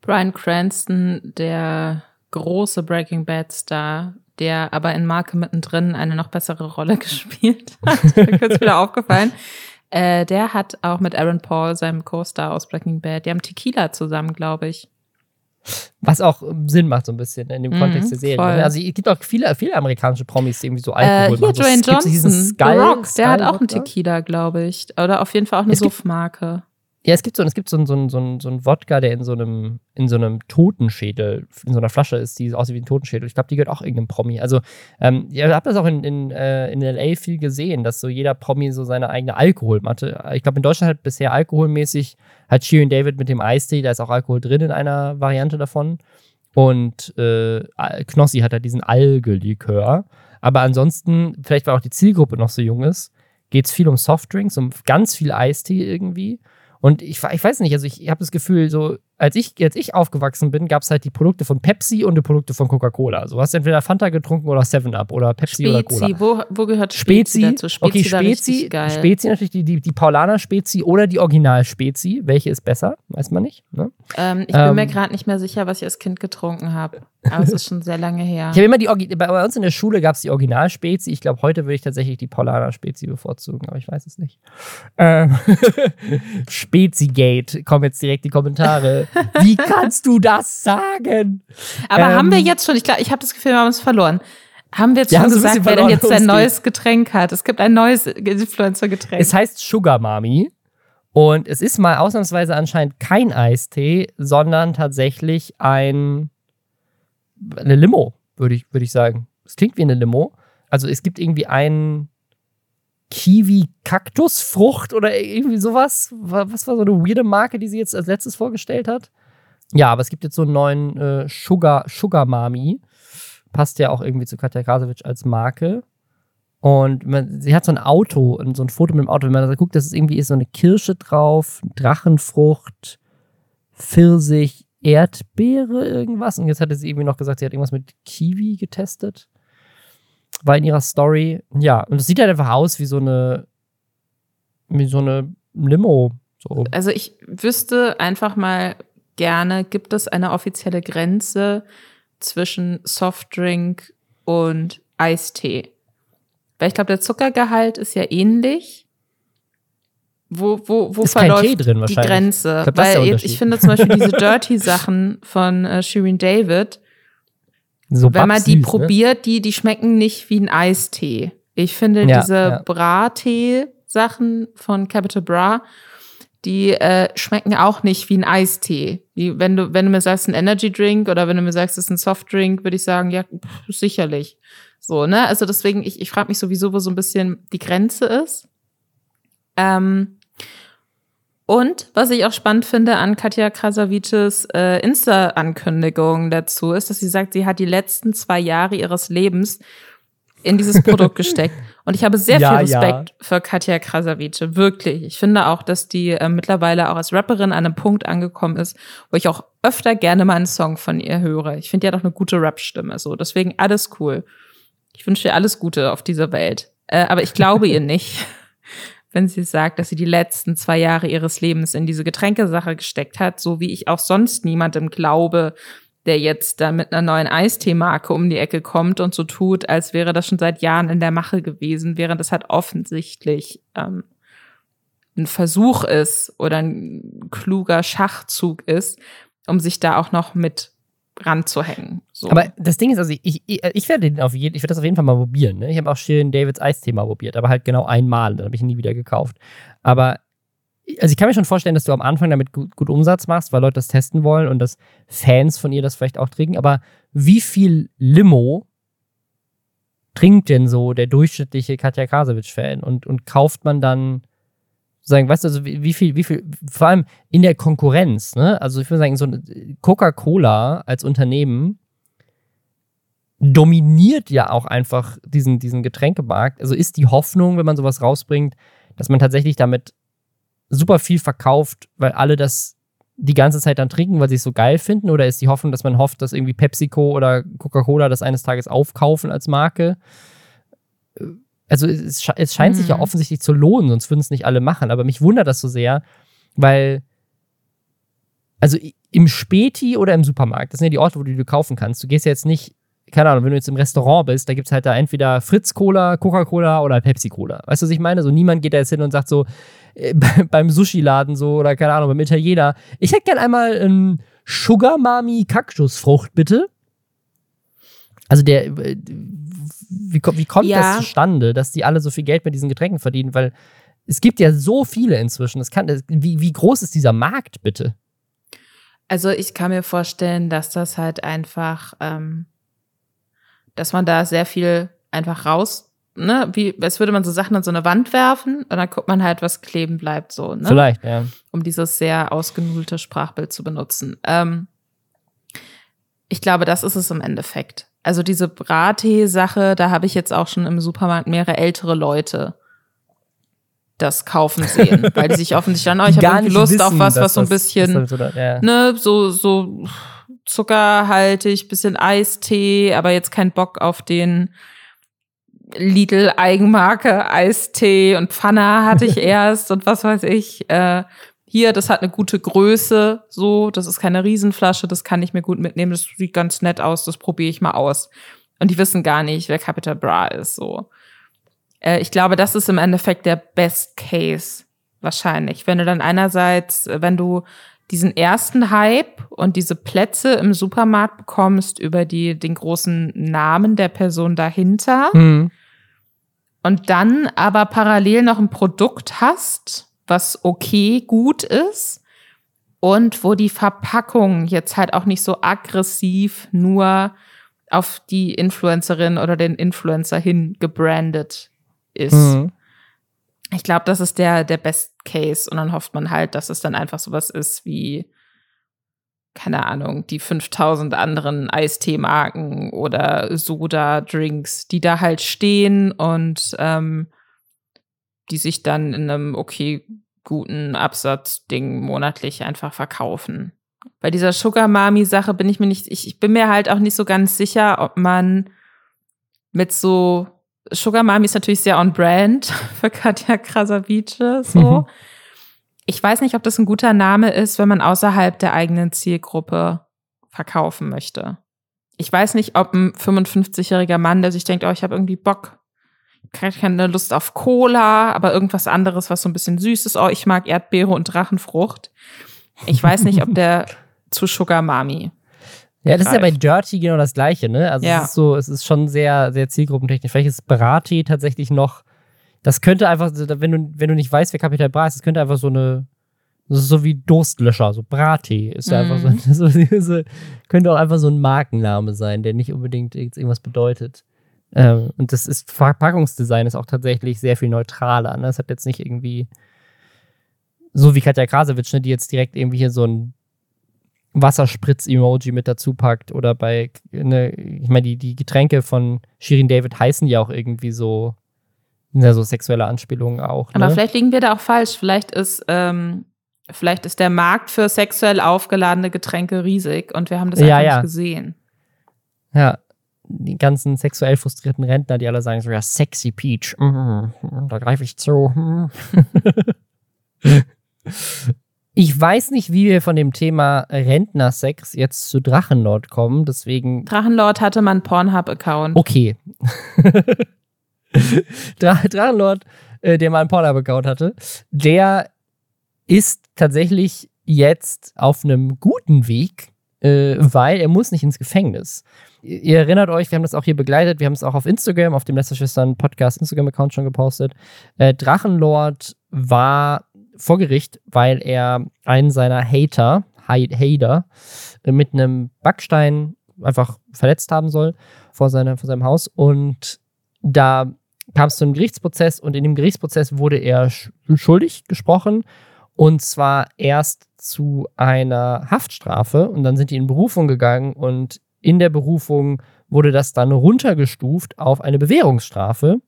Brian Cranston, der große Breaking Bad Star, der aber in Marke mittendrin eine noch bessere Rolle gespielt hat, kurz wieder aufgefallen. Äh, der hat auch mit Aaron Paul, seinem Co-Star aus Breaking Bad, die haben Tequila zusammen, glaube ich. Was auch Sinn macht, so ein bisschen in dem mhm, Kontext der Serie. Voll. Also es gibt auch viele, viele amerikanische Promis, die irgendwie so Alkohol äh, hier, machen. Dwayne Johnson, Skull, The Rock, der hat auch einen Tequila, glaube ich. Oder auf jeden Fall auch eine Suffmarke. Ja, es gibt so, es gibt so, so, so, so einen Wodka, der in so einem, in so einem Totenschädel, in so einer Flasche ist, die aussieht wie ein Totenschädel. Ich glaube, die gehört auch irgendeinem Promi. Also, ähm, ihr habt das auch in, in, äh, in LA viel gesehen, dass so jeder Promi so seine eigene Alkoholmatte. Ich glaube, in Deutschland hat bisher alkoholmäßig, hat Shirin David mit dem Eistee, da ist auch Alkohol drin in einer Variante davon. Und äh, Knossi hat halt diesen Algelikör. Aber ansonsten, vielleicht weil auch die Zielgruppe noch so jung ist, geht es viel um Softdrinks, um ganz viel Eistee irgendwie. Und ich, ich weiß nicht, also ich habe das Gefühl, so als ich, als ich aufgewachsen bin, gab es halt die Produkte von Pepsi und die Produkte von Coca-Cola. Also, du hast entweder Fanta getrunken oder 7-Up oder Pepsi Spezi, oder Cola. Wo, wo gehört Spezi, Spezi dazu? Spezi okay, Spezi, Spezi natürlich die, die, die Paulaner Spezi oder die Original Spezi. Welche ist besser? Weiß man nicht. Ne? Ähm, ich bin ähm, mir gerade nicht mehr sicher, was ich als Kind getrunken habe. Aber es ist schon sehr lange her. Ich habe immer die, bei uns in der Schule gab es die Original Spezi. Ich glaube, heute würde ich tatsächlich die Paulaner Spezi bevorzugen, aber ich weiß es nicht. Ähm, Spezi-Gate, kommen jetzt direkt die Kommentare. Wie kann kannst du das sagen? Aber ähm, haben wir jetzt schon, ich glaube, ich habe das Gefühl, wir haben es verloren. Haben wir jetzt schon gesagt, wer denn jetzt ein neues Getränk hat? Es gibt ein neues Influencer-Getränk. Es heißt Sugar Mami. Und es ist mal ausnahmsweise anscheinend kein Eistee, sondern tatsächlich ein eine Limo, würde ich, würd ich sagen. Es klingt wie eine Limo. Also es gibt irgendwie ein Kiwi-Kaktusfrucht oder irgendwie sowas. Was war so eine weirde Marke, die sie jetzt als letztes vorgestellt hat? Ja, aber es gibt jetzt so einen neuen äh, Sugar, Sugar Mami. Passt ja auch irgendwie zu Katja Krasowitsch als Marke. Und man, sie hat so ein Auto, so ein Foto mit dem Auto. Wenn man da guckt, das ist irgendwie ist so eine Kirsche drauf, Drachenfrucht, Pfirsich, Erdbeere, irgendwas. Und jetzt hatte sie irgendwie noch gesagt, sie hat irgendwas mit Kiwi getestet. War in ihrer Story. Ja, und es sieht halt einfach aus wie so eine, wie so eine Limo. So. Also ich wüsste einfach mal, gerne, gibt es eine offizielle Grenze zwischen Softdrink und Eistee? Weil ich glaube, der Zuckergehalt ist ja ähnlich. Wo, wo, wo ist verläuft drin, die Grenze? Ich glaub, Weil ich finde zum Beispiel diese Dirty-Sachen von äh, Shirin David, so wenn man die ne? probiert, die, die schmecken nicht wie ein Eistee. Ich finde ja, diese ja. Bra-Tee-Sachen von Capital Bra, die äh, schmecken auch nicht wie ein Eistee. Die, wenn, du, wenn du mir sagst, ein Energy Drink oder wenn du mir sagst, es ist ein Softdrink, würde ich sagen, ja, pff, sicherlich. So, ne? Also deswegen, ich, ich frage mich sowieso, wo so ein bisschen die Grenze ist. Ähm, und was ich auch spannend finde an Katja Krasavices äh, Insta-Ankündigung dazu, ist, dass sie sagt, sie hat die letzten zwei Jahre ihres Lebens in dieses Produkt gesteckt. Und ich habe sehr Ja, viel ja. Respekt für Katja Krasavice. Wirklich. Ich finde auch, dass die äh, mittlerweile auch als Rapperin an einem Punkt angekommen ist, wo ich auch öfter gerne mal einen Song von ihr höre. Ich finde, die hat auch eine gute Rap-Stimme. So. Deswegen alles cool. Ich wünsche ihr alles Gute auf dieser Welt. Äh, aber ich glaube ihr nicht, wenn sie sagt, dass sie die letzten zwei Jahre ihres Lebens in diese Getränkesache gesteckt hat, so wie ich auch sonst niemandem glaube, der jetzt da mit einer neuen Eistee-Marke um die Ecke kommt und so tut, als wäre das schon seit Jahren in der Mache gewesen, während es halt offensichtlich ähm, ein Versuch ist oder ein kluger Schachzug ist, um sich da auch noch mit ranzuhängen. So. Aber das Ding ist, also ich, ich, ich werde den auf jeden, ich werde das auf jeden Fall mal probieren. Ne? Ich habe auch schön Davids Eisthema probiert, aber halt genau einmal. Dann habe ich ihn nie wieder gekauft. Aber also ich kann mir schon vorstellen, dass du am Anfang damit gut, gut Umsatz machst, weil Leute das testen wollen und dass Fans von ihr das vielleicht auch trinken. Aber wie viel Limo trinkt denn so der durchschnittliche Katja Krasowitsch-Fan und, und kauft man dann sagen, weißt du, also wie, wie viel, wie viel, vor allem in der Konkurrenz, ne? Also ich würde sagen, so Coca-Cola als Unternehmen dominiert ja auch einfach diesen, diesen Getränkemarkt. Also ist die Hoffnung, wenn man sowas rausbringt, dass man tatsächlich damit super viel verkauft, weil alle das die ganze Zeit dann trinken, weil sie es so geil finden? Oder ist die Hoffnung, dass man hofft, dass irgendwie PepsiCo oder Coca-Cola das eines Tages aufkaufen als Marke? Also es, es scheint sich ja Mhm. offensichtlich zu lohnen, sonst würden es nicht alle machen. Aber mich wundert das so sehr, weil also im Späti oder im Supermarkt, das sind ja die Orte, wo du die kaufen kannst. Du gehst ja jetzt nicht, keine Ahnung, wenn du jetzt im Restaurant bist, da gibt es halt da entweder Fritz-Cola, Coca-Cola oder Pepsi-Cola. Weißt du, was ich meine? So niemand geht da jetzt hin und sagt so, äh, beim Sushi-Laden so oder keine Ahnung, beim Italiener, ich hätte gern einmal einen Sugar Mami Kaktusfrucht, bitte. Also der, äh, wie, wie kommt Ja. das zustande, dass die alle so viel Geld mit diesen Getränken verdienen? Weil es gibt ja so viele inzwischen. Das kann, das, wie, wie groß ist dieser Markt, bitte? Also ich kann mir vorstellen, dass das halt einfach, ähm, dass man da sehr viel einfach raus, ne, wie, als würde man so Sachen an so eine Wand werfen und dann guckt man halt, was kleben bleibt, so, ne? Vielleicht, ja. um dieses sehr ausgenudelte Sprachbild zu benutzen. Ähm, ich glaube, das ist es im Endeffekt. Also diese Brattee-Sache, da habe ich jetzt auch schon im Supermarkt mehrere ältere Leute das kaufen sehen, weil die sich offensichtlich dann, oh, ich habe Lust auf was, was so ein bisschen So, ja. ne, so, so zuckerhaltig, bisschen Eistee, aber jetzt kein Bock auf den Lidl Eigenmarke Eistee und Pfanne hatte ich erst und was weiß ich. Äh, hier, das hat eine gute Größe, so, das ist keine Riesenflasche, das kann ich mir gut mitnehmen, das sieht ganz nett aus, das probiere ich mal aus. Und die wissen gar nicht, wer Capital Bra ist, so. Äh, ich glaube, das ist im Endeffekt der Best Case, wahrscheinlich. Wenn du dann einerseits, äh, wenn du diesen ersten Hype und diese Plätze im Supermarkt bekommst über die, den großen Namen der Person dahinter Hm. und dann aber parallel noch ein Produkt hast, was okay gut ist und wo die Verpackung jetzt halt auch nicht so aggressiv nur auf die Influencerin oder den Influencer hin gebrandet ist. Hm. Ich glaube, das ist der, der Best Case. Und dann hofft man halt, dass es dann einfach sowas ist wie, keine Ahnung, die 5000 anderen Eistee-Marken oder Soda-Drinks, die da halt stehen und ähm, die sich dann in einem okay guten Absatzding monatlich einfach verkaufen. Bei dieser Sugar Mami-Sache bin ich mir nicht, ich, ich bin mir halt auch nicht so ganz sicher, ob man mit so Sugar Mami ist natürlich sehr on brand für Katja Krasavice, so. Mhm. Ich weiß nicht, ob das ein guter Name ist, wenn man außerhalb der eigenen Zielgruppe verkaufen möchte. Ich weiß nicht, ob ein 55-jähriger Mann, der sich denkt, oh, ich habe irgendwie Bock, keine Lust auf Cola, aber irgendwas anderes, was so ein bisschen süß ist, oh, ich mag Erdbeere und Drachenfrucht. Ich weiß nicht, ob der zu Sugar Mami. Ja, das ist ja bei. Dirty genau das Gleiche, ne? Also Ja. es ist so, es ist schon sehr, sehr zielgruppentechnisch. Vielleicht ist Brati tatsächlich noch, das könnte einfach, wenn du, wenn du nicht weißt, wer Capital Bra ist, das könnte einfach so eine, das ist so wie Durstlöscher, so Brati ist ja einfach Mhm. so, könnte auch einfach so ein Markenname sein, der nicht unbedingt irgendwas bedeutet. Ähm, und das ist, Verpackungsdesign ist auch tatsächlich sehr viel neutraler, ne? Es hat jetzt nicht irgendwie, so wie Katja Krasowitsch, ne, die jetzt direkt irgendwie hier so ein Wasserspritz-Emoji mit dazu packt oder bei, ne, ich meine, die, die Getränke von Shirin David heißen ja auch irgendwie so, ja, so sexuelle Anspielungen auch. Aber ne? vielleicht liegen wir da auch falsch. Vielleicht ist, ähm, vielleicht ist der Markt für sexuell aufgeladene Getränke riesig und wir haben das Ja, einfach ja. nicht gesehen. Ja, die ganzen sexuell frustrierten Rentner, die alle sagen so, ja, sexy Peach, mhm, da greife ich zu. mhm. ich weiß nicht, wie wir von dem Thema Rentnersex jetzt zu Drachenlord kommen, deswegen Drachenlord hatte einen Pornhub-Account. Okay. Dra Drachenlord, äh, der mal einen Pornhub-Account hatte, der ist tatsächlich jetzt auf einem guten Weg, äh, weil er muss nicht ins Gefängnis. Ihr erinnert euch, wir haben das auch hier begleitet, wir haben es auch auf Instagram, auf dem Lästerschwestern Podcast Instagram-Account schon gepostet. Äh, Drachenlord war vor Gericht, weil er einen seiner Hater, Hater, äh, mit einem Backstein einfach verletzt haben soll vor, seiner, vor seinem Haus. Und da kam es zu einem Gerichtsprozess und in dem Gerichtsprozess wurde er sch schuldig gesprochen. Und zwar erst zu einer Haftstrafe. Und dann sind die in Berufung gegangen und in der Berufung wurde das dann runtergestuft auf eine Bewährungsstrafe.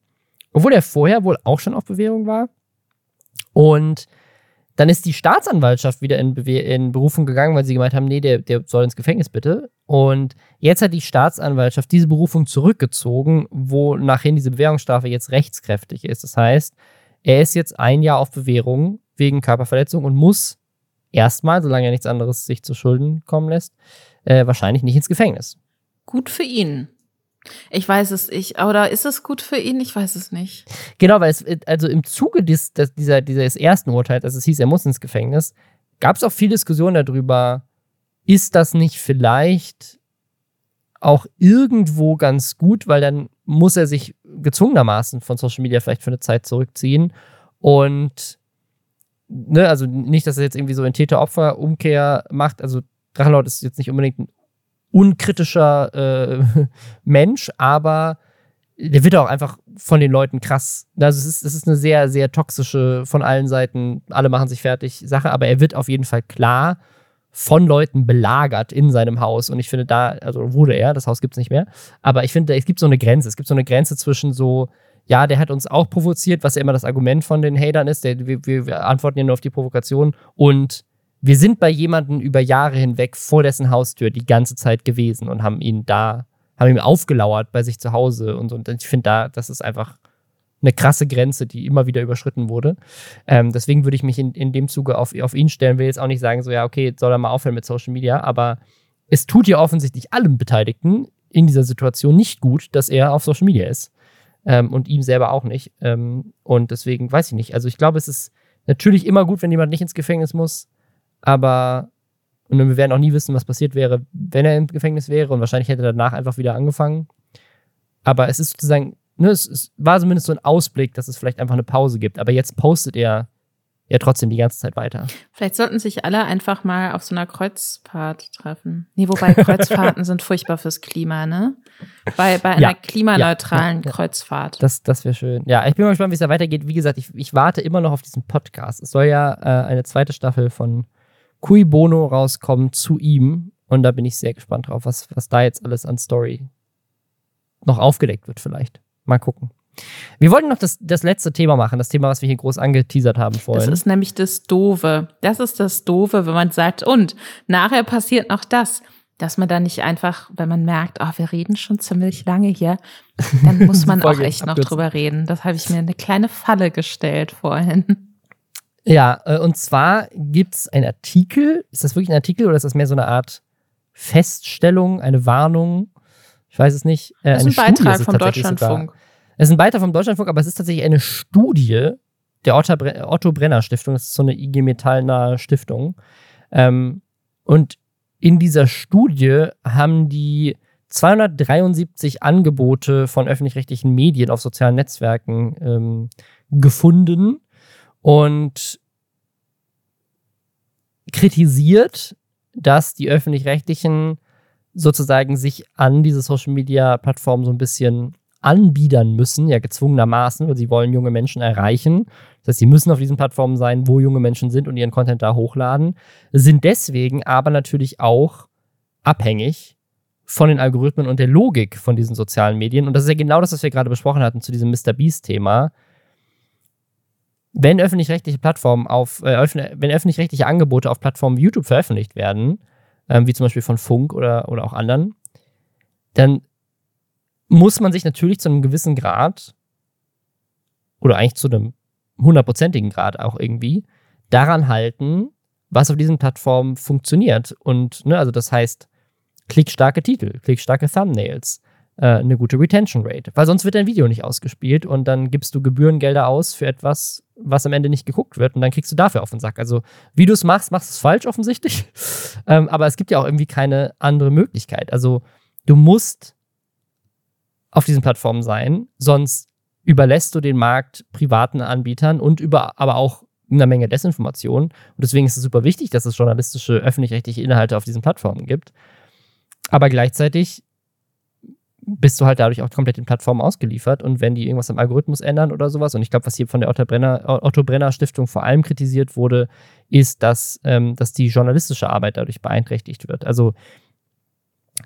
Obwohl er vorher wohl auch schon auf Bewährung war. Und dann ist die Staatsanwaltschaft wieder in, Bewe in Berufung gegangen, weil sie gemeint haben, nee, der, der soll ins Gefängnis bitte. Und jetzt hat die Staatsanwaltschaft diese Berufung zurückgezogen, wonachhin diese Bewährungsstrafe jetzt rechtskräftig ist. Das heißt, er ist jetzt ein Jahr auf Bewährung wegen Körperverletzung und muss erstmal, solange er nichts anderes sich zu Schulden kommen lässt, äh, wahrscheinlich nicht ins Gefängnis. Gut für ihn. Ich weiß es nicht. Oder ist es gut für ihn? Ich weiß es nicht. Genau, weil es, also im Zuge des, des, dieser, dieses ersten Urteils, als es hieß, er muss ins Gefängnis, gab es auch viel Diskussion darüber, ist das nicht vielleicht auch irgendwo ganz gut, weil dann muss er sich gezwungenermaßen von Social Media vielleicht für eine Zeit zurückziehen und ne, also nicht, dass er jetzt irgendwie so in Täter-Opfer-Umkehr macht, also Drachenlord ist jetzt nicht unbedingt ein unkritischer äh, Mensch, aber der wird auch einfach von den Leuten krass. Also es ist, es ist eine sehr, sehr toxische von allen Seiten, alle machen sich fertig Sache, aber er wird auf jeden Fall klar von Leuten belagert in seinem Haus. Und ich finde da, also wurde er, das Haus gibt es nicht mehr, aber ich finde, es gibt so eine Grenze. Es gibt so eine Grenze zwischen so, ja, der hat uns auch provoziert, was ja immer das Argument von den Hatern ist. Der, wir, wir, antworten ja nur auf die Provokation und wir sind bei jemandem über Jahre hinweg vor dessen Haustür die ganze Zeit gewesen und haben ihn da, haben ihn aufgelauert bei sich zu Hause und. Und ich finde da, das ist einfach eine krasse Grenze, die immer wieder überschritten wurde. Ähm, deswegen würde ich mich in, in dem Zuge auf, auf ihn stellen, will jetzt auch nicht sagen, so ja, okay, soll er mal aufhören mit Social Media, aber es tut ja offensichtlich allen Beteiligten in dieser Situation nicht gut, dass er auf Social Media ist. Ähm, und ihm selber auch nicht. Ähm, und deswegen weiß ich nicht. Also ich glaube, es ist natürlich immer gut, wenn jemand nicht ins Gefängnis muss, aber und wir werden auch nie wissen, was passiert wäre, wenn er im Gefängnis wäre. Und wahrscheinlich hätte er danach einfach wieder angefangen. Aber es ist sozusagen, ne, es, es war zumindest so ein Ausblick, dass es vielleicht einfach eine Pause gibt. Aber jetzt postet er ja trotzdem die ganze Zeit weiter. Vielleicht sollten sich alle einfach mal auf so einer Kreuzfahrt treffen. Nee, wobei Kreuzfahrten sind furchtbar fürs Klima, ne? Bei, bei einer Ja, klimaneutralen ja. Kreuzfahrt. Das, das wäre schön. Ja, ich bin mal gespannt, wie es da weitergeht. Wie gesagt, ich, ich warte immer noch auf diesen Podcast. Es soll ja äh, eine zweite Staffel von Cui Bono rauskommen zu ihm. Und da bin ich sehr gespannt drauf, was, was da jetzt alles an Story noch aufgedeckt wird, vielleicht. Mal gucken. Wir wollten noch das, das letzte Thema machen, das Thema, was wir hier groß angeteasert haben Das vorhin. ist nämlich das Doofe. Das ist das Doofe, wenn man sagt, und nachher passiert noch das. Dass man dann nicht einfach, wenn man merkt, oh, wir reden schon ziemlich lange hier, dann muss man auch echt noch abkürzen. drüber reden. Das habe ich mir eine kleine Falle gestellt vorhin. Ja, äh, und zwar gibt es einen Artikel. Ist das wirklich ein Artikel oder ist das mehr so eine Art Feststellung, eine Warnung? Ich weiß es nicht. Äh, Das ist ein Studie Beitrag ist vom tatsächlich sogar. Es ist ein Beitrag vom Deutschlandfunk, aber es ist tatsächlich eine Studie der Otto, Bre Otto Brenner Stiftung. Das ist so eine IG Metallnahe Stiftung. Ähm, und in dieser Studie haben die 273 Angebote von öffentlich-rechtlichen Medien auf sozialen Netzwerken ähm, gefunden und kritisiert, dass die öffentlich-rechtlichen sozusagen sich an diese Social-Media-Plattformen so ein bisschen anbiedern müssen, ja gezwungenermaßen, weil sie wollen junge Menschen erreichen. Das heißt, sie müssen auf diesen Plattformen sein, wo junge Menschen sind und ihren Content da hochladen, sind deswegen aber natürlich auch abhängig von den Algorithmen und der Logik von diesen sozialen Medien. Und das ist ja genau das, was wir gerade besprochen hatten zu diesem Mr. Beast-Thema. Wenn öffentlich-rechtliche Plattformen auf, äh, wenn öffentlich-rechtliche Angebote auf Plattformen wie YouTube veröffentlicht werden, ähm, wie zum Beispiel von Funk oder, oder auch anderen, dann muss man sich natürlich zu einem gewissen Grad oder eigentlich zu einem hundertprozentigen Grad auch irgendwie daran halten, was auf diesen Plattformen funktioniert. Und, ne, also das heißt, klickstarke Titel, klickstarke Thumbnails, äh, eine gute Retention Rate. Weil sonst wird dein Video nicht ausgespielt und dann gibst du Gebührengelder aus für etwas, was am Ende nicht geguckt wird und dann kriegst du dafür auf den Sack. Also, wie du es machst, machst du es falsch offensichtlich. ähm, aber es gibt ja auch irgendwie keine andere Möglichkeit. Also, du musst auf diesen Plattformen sein, sonst überlässt du den Markt privaten Anbietern und über, aber auch einer Menge Desinformation. Und deswegen ist es super wichtig, dass es journalistische, öffentlich-rechtliche Inhalte auf diesen Plattformen gibt. Aber gleichzeitig bist du halt dadurch auch komplett den Plattformen ausgeliefert. Und wenn die irgendwas am Algorithmus ändern oder sowas, und ich glaube, was hier von der Otto Brenner, Otto Brenner Stiftung vor allem kritisiert wurde, ist, dass, ähm, dass die journalistische Arbeit dadurch beeinträchtigt wird. Also,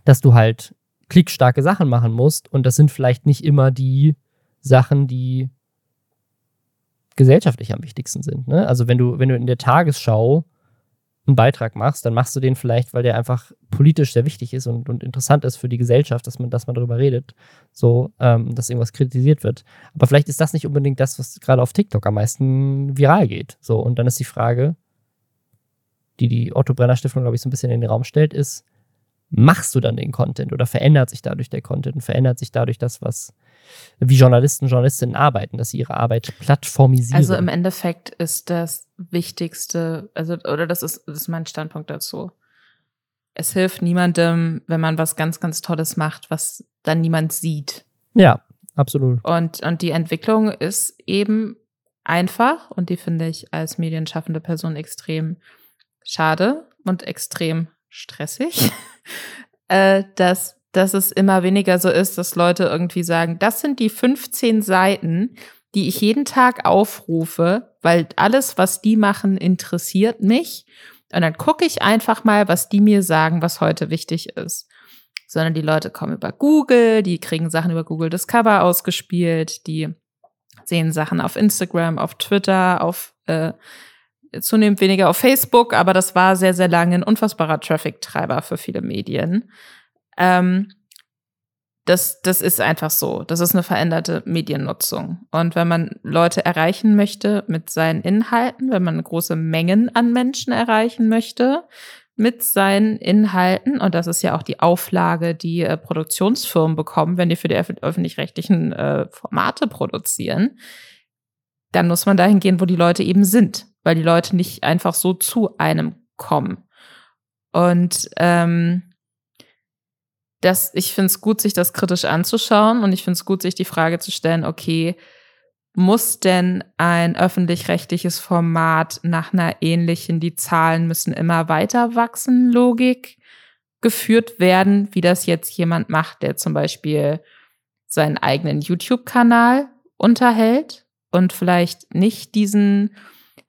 dass du halt klickstarke Sachen machen musst und das sind vielleicht nicht immer die Sachen, die gesellschaftlich am wichtigsten sind. Ne? Also wenn du, wenn du in der Tagesschau einen Beitrag machst, dann machst du den vielleicht, weil der einfach politisch sehr wichtig ist und, und interessant ist für die Gesellschaft, dass man, dass man darüber redet, so, ähm, dass irgendwas kritisiert wird. Aber vielleicht ist das nicht unbedingt das, was gerade auf TikTok am meisten viral geht. So, und dann ist die Frage, die die Otto Brenner Stiftung, glaube ich, so ein bisschen in den Raum stellt, ist, machst du dann den Content oder verändert sich dadurch der Content und verändert sich dadurch das, was wie Journalisten, Journalistinnen arbeiten, dass sie ihre Arbeit plattformisieren. Also im Endeffekt ist das Wichtigste, also, oder das ist, das ist mein Standpunkt dazu. Es hilft niemandem, wenn man was ganz, ganz Tolles macht, was dann niemand sieht. Ja, absolut. Und, und die Entwicklung ist eben einfach und die finde ich als medienschaffende Person extrem schade und extrem stressig, äh, dass dass es immer weniger so ist, dass Leute irgendwie sagen, das sind die 15 Seiten, die ich jeden Tag aufrufe, weil alles, was die machen, interessiert mich. Und dann gucke ich einfach mal, was die mir sagen, was heute wichtig ist. Sondern die Leute kommen über Google, die kriegen Sachen über Google Discover ausgespielt, die sehen Sachen auf Instagram, auf Twitter, auf äh, zunehmend weniger auf Facebook, aber das war sehr, sehr lange ein unfassbarer Traffic-Treiber für viele Medien. Ähm, das, das ist einfach so. Das ist eine veränderte Mediennutzung. Und wenn man Leute erreichen möchte mit seinen Inhalten, wenn man große Mengen an Menschen erreichen möchte mit seinen Inhalten, und das ist ja auch die Auflage, die äh, Produktionsfirmen bekommen, wenn die für die öffentlich-rechtlichen äh, Formate produzieren, dann muss man dahin gehen, wo die Leute eben sind, weil die Leute nicht einfach so zu einem kommen. Und ähm, das, ich finde es gut, sich das kritisch anzuschauen und ich finde es gut, sich die Frage zu stellen, okay, muss denn ein öffentlich-rechtliches Format nach einer ähnlichen, die Zahlen müssen immer weiter wachsen, Logik geführt werden, wie das jetzt jemand macht, der zum Beispiel seinen eigenen YouTube-Kanal unterhält und vielleicht nicht diesen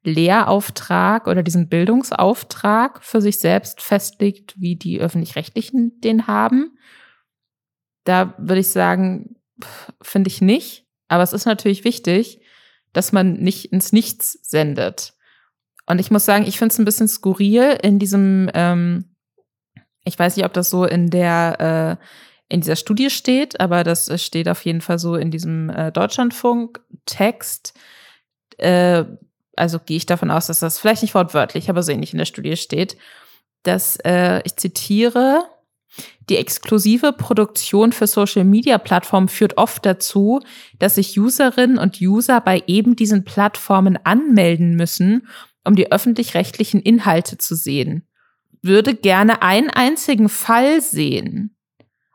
Lehrauftrag oder diesen Bildungsauftrag für sich selbst festlegt, wie die öffentlich-rechtlichen den haben. Da würde ich sagen, finde ich nicht. Aber es ist natürlich wichtig, dass man nicht ins Nichts sendet. Und ich muss sagen, ich finde es ein bisschen skurril in diesem, ähm, ich weiß nicht, ob das so in der äh, in dieser Studie steht, aber das steht auf jeden Fall so in diesem äh, Deutschlandfunk-Text. Äh, also gehe ich davon aus, dass das vielleicht nicht wortwörtlich, aber so ähnlich in der Studie steht, dass äh, ich zitiere, die exklusive Produktion für Social-Media-Plattformen führt oft dazu, dass sich Userinnen und User bei eben diesen Plattformen anmelden müssen, um die öffentlich-rechtlichen Inhalte zu sehen. Würde gerne einen einzigen Fall sehen.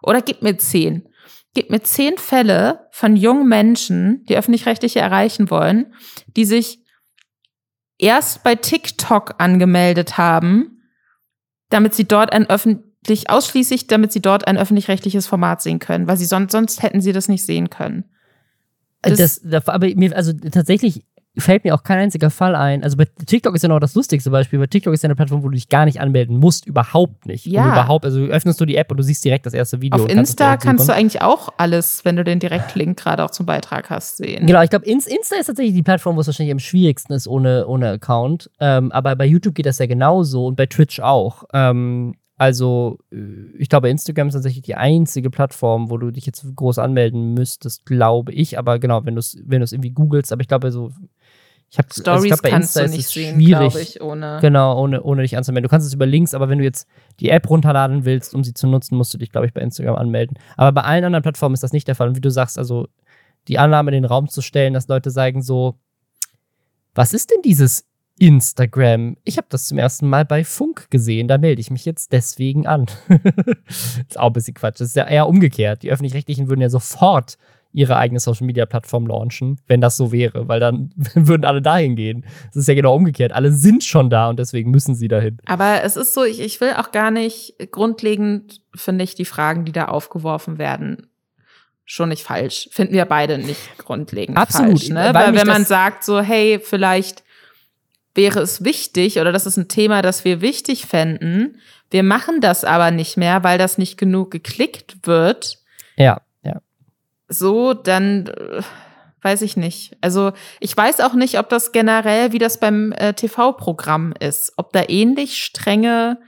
Oder gib mir zehn. Gib mir zehn Fälle von jungen Menschen, die öffentlich-rechtliche erreichen wollen, die sich erst bei TikTok angemeldet haben, damit sie dort ein öffentlich ausschließlich, damit sie dort ein öffentlich-rechtliches Format sehen können, weil sie sonst, sonst hätten sie das nicht sehen können. Das, das, aber mir, also tatsächlich fällt mir auch kein einziger Fall ein. Also bei TikTok ist ja noch das lustigste Beispiel. Bei TikTok ist ja eine Plattform, wo du dich gar nicht anmelden musst, überhaupt nicht. Ja. Und überhaupt, also öffnest du die App und du siehst direkt das erste Video. Auf Insta kannst du eigentlich auch alles, wenn du den Direktlink gerade auch zum Beitrag hast, sehen. Genau, ich glaube, Insta ist tatsächlich die Plattform, wo es wahrscheinlich am schwierigsten ist ohne, ohne Account. Ähm, aber bei YouTube geht das ja genauso und bei Twitch auch. Ähm, also, äh, ich glaube, Instagram ist tatsächlich die einzige Plattform, wo du dich jetzt groß anmelden müsstest, glaube ich. Aber genau, wenn du es wenn irgendwie googelst, aber ich glaube, so ich habe Stories also ich glaub, bei kannst Insta du nicht sehen, glaube ich, ohne. Genau, ohne, ohne dich anzumelden. Du kannst es über Links, aber wenn du jetzt die App runterladen willst, um sie zu nutzen, musst du dich, glaube ich, bei Instagram anmelden. Aber bei allen anderen Plattformen ist das nicht der Fall. Und wie du sagst, also die Annahme in den Raum zu stellen, dass Leute sagen so, was ist denn dieses Instagram? Ich habe das zum ersten Mal bei Funk gesehen, da melde ich mich jetzt deswegen an. ist auch ein bisschen Quatsch. Das ist ja eher umgekehrt. Die Öffentlich-Rechtlichen würden ja sofort ihre eigene Social Media Plattform launchen, wenn das so wäre, weil dann würden alle dahin gehen. Das ist ja genau umgekehrt. Alle sind schon da und deswegen müssen sie dahin. Aber es ist so, ich, ich will auch gar nicht grundlegend, finde ich, die Fragen, die da aufgeworfen werden, schon nicht falsch. Finden wir beide nicht grundlegend Absolut, falsch. Ne? Weil, weil wenn man sagt so, hey, vielleicht wäre es wichtig oder das ist ein Thema, das wir wichtig fänden. Wir machen das aber nicht mehr, weil das nicht genug geklickt wird. Ja so, dann äh, weiß ich nicht. Also ich weiß auch nicht, ob das generell, wie das beim äh, TV-Programm ist, ob da ähnlich strenge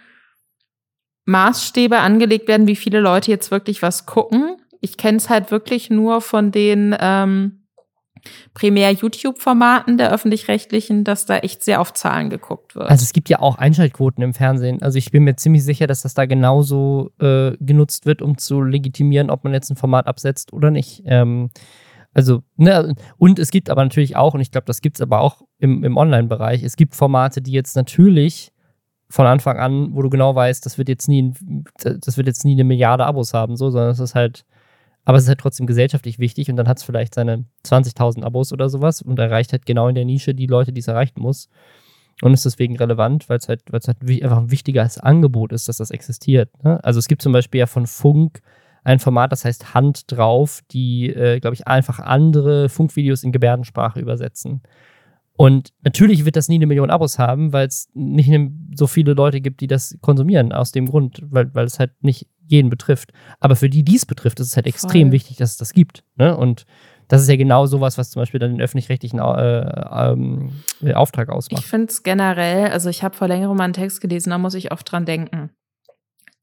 Maßstäbe angelegt werden, wie viele Leute jetzt wirklich was gucken. Ich kenne es halt wirklich nur von den ähm, primär YouTube-Formaten der öffentlich-rechtlichen, dass da echt sehr auf Zahlen geguckt wird. Also es gibt ja auch Einschaltquoten im Fernsehen. Also ich bin mir ziemlich sicher, dass das da genauso äh, genutzt wird, um zu legitimieren, ob man jetzt ein Format absetzt oder nicht. Ähm, also, ne, und es gibt aber natürlich auch, und ich glaube, das gibt es aber auch im, im Online-Bereich, es gibt Formate, die jetzt natürlich von Anfang an, wo du genau weißt, das wird jetzt nie, das wird jetzt nie eine Milliarde Abos haben, so, sondern es ist halt aber es ist halt trotzdem gesellschaftlich wichtig und dann hat es vielleicht seine 20.000 Abos oder sowas und erreicht halt genau in der Nische die Leute, die es erreichen muss. Und ist deswegen relevant, weil es halt, weil's halt einfach ein wichtiges Angebot ist, dass das existiert. Ne? Also es gibt zum Beispiel ja von Funk ein Format, das heißt Hand drauf, die, äh, glaube ich, einfach andere Funkvideos in Gebärdensprache übersetzen. Und natürlich wird das nie eine Million Abos haben, weil es nicht so viele Leute gibt, die das konsumieren, aus dem Grund, weil, weil es halt nicht jeden betrifft. Aber für die, die es betrifft, ist es halt Voll. extrem wichtig, dass es das gibt. Ne? Und das ist ja genau sowas, was zum Beispiel dann den öffentlich-rechtlichen äh, ähm, Auftrag ausmacht. Ich finde es generell, also ich habe vor längerem mal einen Text gelesen, da muss ich oft dran denken.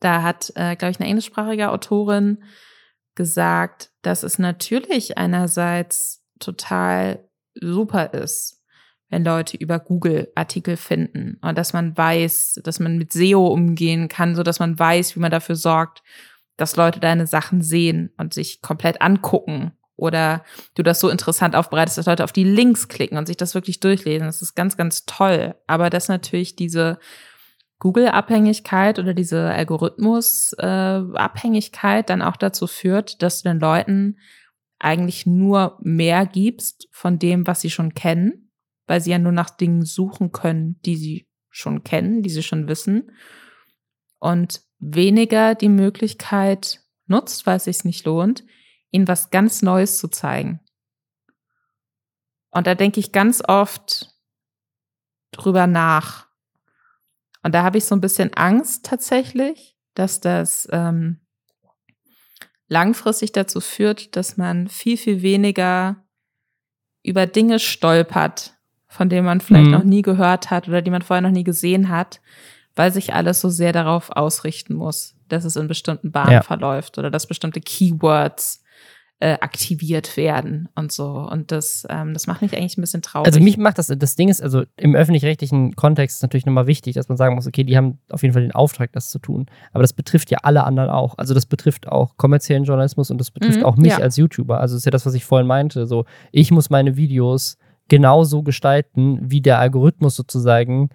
Da hat, äh, glaube ich, eine englischsprachige Autorin gesagt, dass es natürlich einerseits total super ist, wenn Leute über Google Artikel finden und dass man weiß, dass man mit SEO umgehen kann, so dass man weiß, wie man dafür sorgt, dass Leute deine Sachen sehen und sich komplett angucken oder du das so interessant aufbereitest, dass Leute auf die Links klicken und sich das wirklich durchlesen. Das ist ganz, ganz toll. Aber dass natürlich diese Google-Abhängigkeit oder diese Algorithmus-Abhängigkeit äh, dann auch dazu führt, dass du den Leuten eigentlich nur mehr gibst von dem, was sie schon kennen weil sie ja nur nach Dingen suchen können, die sie schon kennen, die sie schon wissen. Und weniger die Möglichkeit nutzt, weil es sich nicht lohnt, ihnen was ganz Neues zu zeigen. Und da denke ich ganz oft drüber nach. Und da habe ich so ein bisschen Angst tatsächlich, dass das ähm, langfristig dazu führt, dass man viel, viel weniger über Dinge stolpert, von denen man vielleicht mhm. noch nie gehört hat oder die man vorher noch nie gesehen hat, weil sich alles so sehr darauf ausrichten muss, dass es in bestimmten Bahnen ja. verläuft oder dass bestimmte Keywords äh, aktiviert werden und so. Und das, ähm, das macht mich eigentlich ein bisschen traurig. Also mich macht das, das Ding ist, also im öffentlich-rechtlichen Kontext ist natürlich nochmal wichtig, dass man sagen muss, okay, die haben auf jeden Fall den Auftrag, das zu tun. Aber das betrifft ja alle anderen auch. Also das betrifft auch kommerziellen Journalismus und das betrifft mhm, auch mich ja. als YouTuber. Also das ist ja das, was ich vorhin meinte. So, ich muss meine Videos genauso gestalten, wie der Algorithmus sozusagen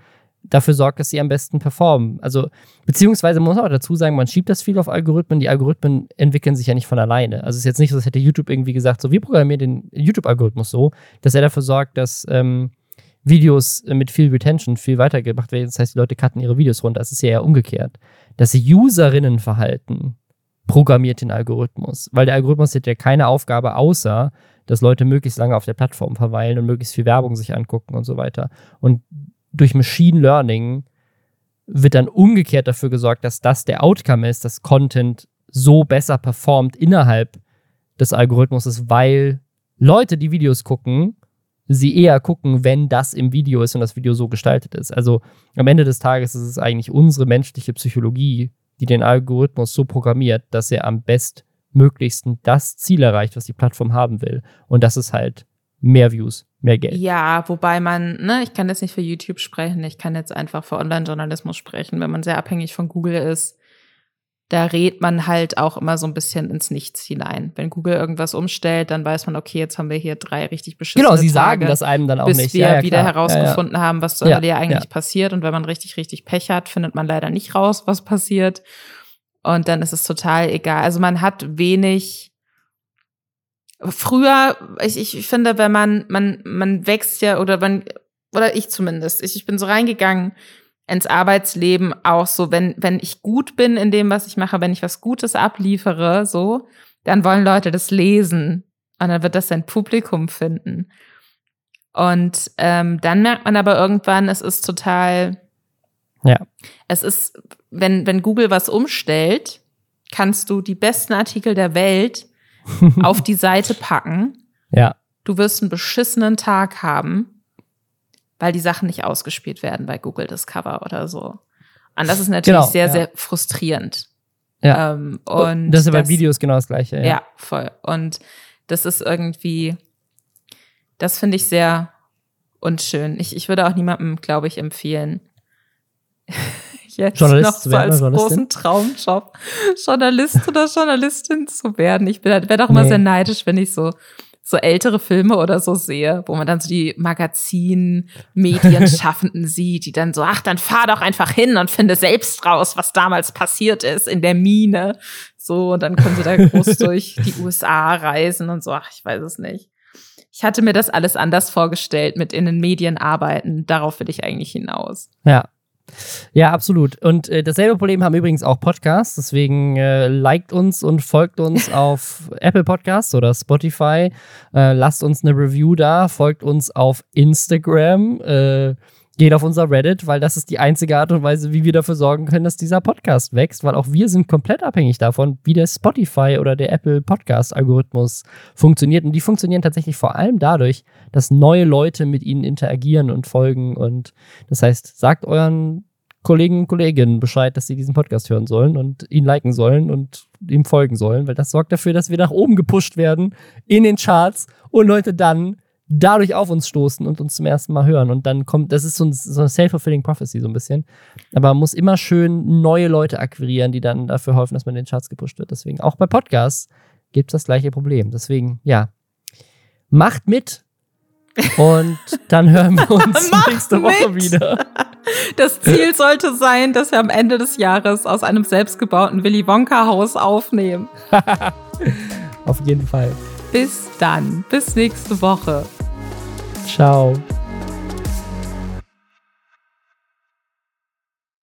dafür sorgt, dass sie am besten performen. Also, beziehungsweise man muss auch dazu sagen, man schiebt das viel auf Algorithmen. Die Algorithmen entwickeln sich ja nicht von alleine. Also es ist jetzt nicht so, als hätte YouTube irgendwie gesagt, so, wir programmieren den YouTube-Algorithmus so, dass er dafür sorgt, dass ähm, Videos mit viel Retention viel weitergemacht werden. Das heißt, die Leute cutten ihre Videos runter. Es ist ja eher umgekehrt. Das Userinnenverhalten programmiert den Algorithmus, weil der Algorithmus hat ja keine Aufgabe, außer dass Leute möglichst lange auf der Plattform verweilen und möglichst viel Werbung sich angucken und so weiter. Und durch Machine Learning wird dann umgekehrt dafür gesorgt, dass das der Outcome ist, dass Content so besser performt innerhalb des Algorithmus, weil Leute, die Videos gucken, sie eher gucken, wenn das im Video ist und das Video so gestaltet ist. Also am Ende des Tages ist es eigentlich unsere menschliche Psychologie, die den Algorithmus so programmiert, dass er am bestmöglichsten das Ziel erreicht, was die Plattform haben will. Und das ist halt mehr Views, mehr Geld. Ja, wobei man, ne, ich kann jetzt nicht für YouTube sprechen, ich kann jetzt einfach für Online-Journalismus sprechen, wenn man sehr abhängig von Google ist da rät man halt auch immer so ein bisschen ins Nichts hinein. Wenn Google irgendwas umstellt, dann weiß man, okay, jetzt haben wir hier drei richtig beschissene Genau, sie Tage, sagen das einem dann auch bis nicht. wir ja, ja, wieder klar. herausgefunden ja, haben, was zur Ja, Hölle eigentlich passiert. Und wenn man richtig, richtig Pech hat, findet man leider nicht raus, was passiert. Und dann ist es total egal. Also man hat wenig. Früher, ich, ich finde, wenn man, man, man wächst ja, oder man, oder ich zumindest, ich, ich bin so reingegangen ins Arbeitsleben auch so, wenn, wenn ich gut bin in dem, was ich mache, wenn ich was Gutes abliefere, so, dann wollen Leute das lesen. Und dann wird das sein Publikum finden. Und ähm, dann merkt man aber irgendwann, es ist total, Ja. es ist, wenn, wenn Google was umstellt, kannst du die besten Artikel der Welt auf die Seite packen. Ja. Du wirst einen beschissenen Tag haben, weil die Sachen nicht ausgespielt werden bei Google Discover oder so. Und das ist natürlich Genau, sehr, ja. sehr frustrierend. Ja. Ähm, und das ist ja bei Videos genau das Gleiche. Ja. ja, voll. Und das ist irgendwie, das finde ich sehr unschön. Ich, ich würde auch niemandem, glaube ich, empfehlen, jetzt Journalist noch so werden als großen Traumjob Journalist oder Journalistin zu werden. Ich werde auch immer Nee. sehr neidisch, wenn ich so so ältere Filme oder so sehe, wo man dann so die Magazin-Medienschaffenden sieht, die dann so, ach, dann fahr doch einfach hin und finde selbst raus, was damals passiert ist in der Mine. So, und dann können sie da groß durch die USA reisen und so, ach, ich weiß es nicht. Ich hatte mir das alles anders vorgestellt, mit in den Medien arbeiten. Darauf will ich eigentlich hinaus. Ja. Ja, absolut. Und äh, dasselbe Problem haben übrigens auch Podcasts. Deswegen äh, liked uns und folgt uns auf Apple Podcasts oder Spotify. Äh, lasst uns eine Review da. Folgt uns auf Instagram. Äh, geht auf unser Reddit, weil das ist die einzige Art und Weise, wie wir dafür sorgen können, dass dieser Podcast wächst. Weil auch wir sind komplett abhängig davon, wie der Spotify oder der Apple Podcast-Algorithmus funktioniert. Und die funktionieren tatsächlich vor allem dadurch, dass neue Leute mit ihnen interagieren und folgen. Und das heißt, sagt euren Kollegen und Kolleginnen Bescheid, dass sie diesen Podcast hören sollen und ihn liken sollen und ihm folgen sollen, weil das sorgt dafür, dass wir nach oben gepusht werden in den Charts und Leute dann dadurch auf uns stoßen und uns zum ersten Mal hören. Und dann kommt, das ist so, ein, so eine self-fulfilling prophecy so ein bisschen. Aber man muss immer schön neue Leute akquirieren, die dann dafür helfen, dass man in den Charts gepusht wird. Deswegen auch bei Podcasts gibt es das gleiche Problem. Deswegen, ja, macht mit. Und dann hören wir uns nächste Woche mit. wieder. Das Ziel sollte sein, dass wir am Ende des Jahres aus einem selbstgebauten Willy Wonka Haus aufnehmen. Auf jeden Fall. Bis dann. Bis nächste Woche. Ciao.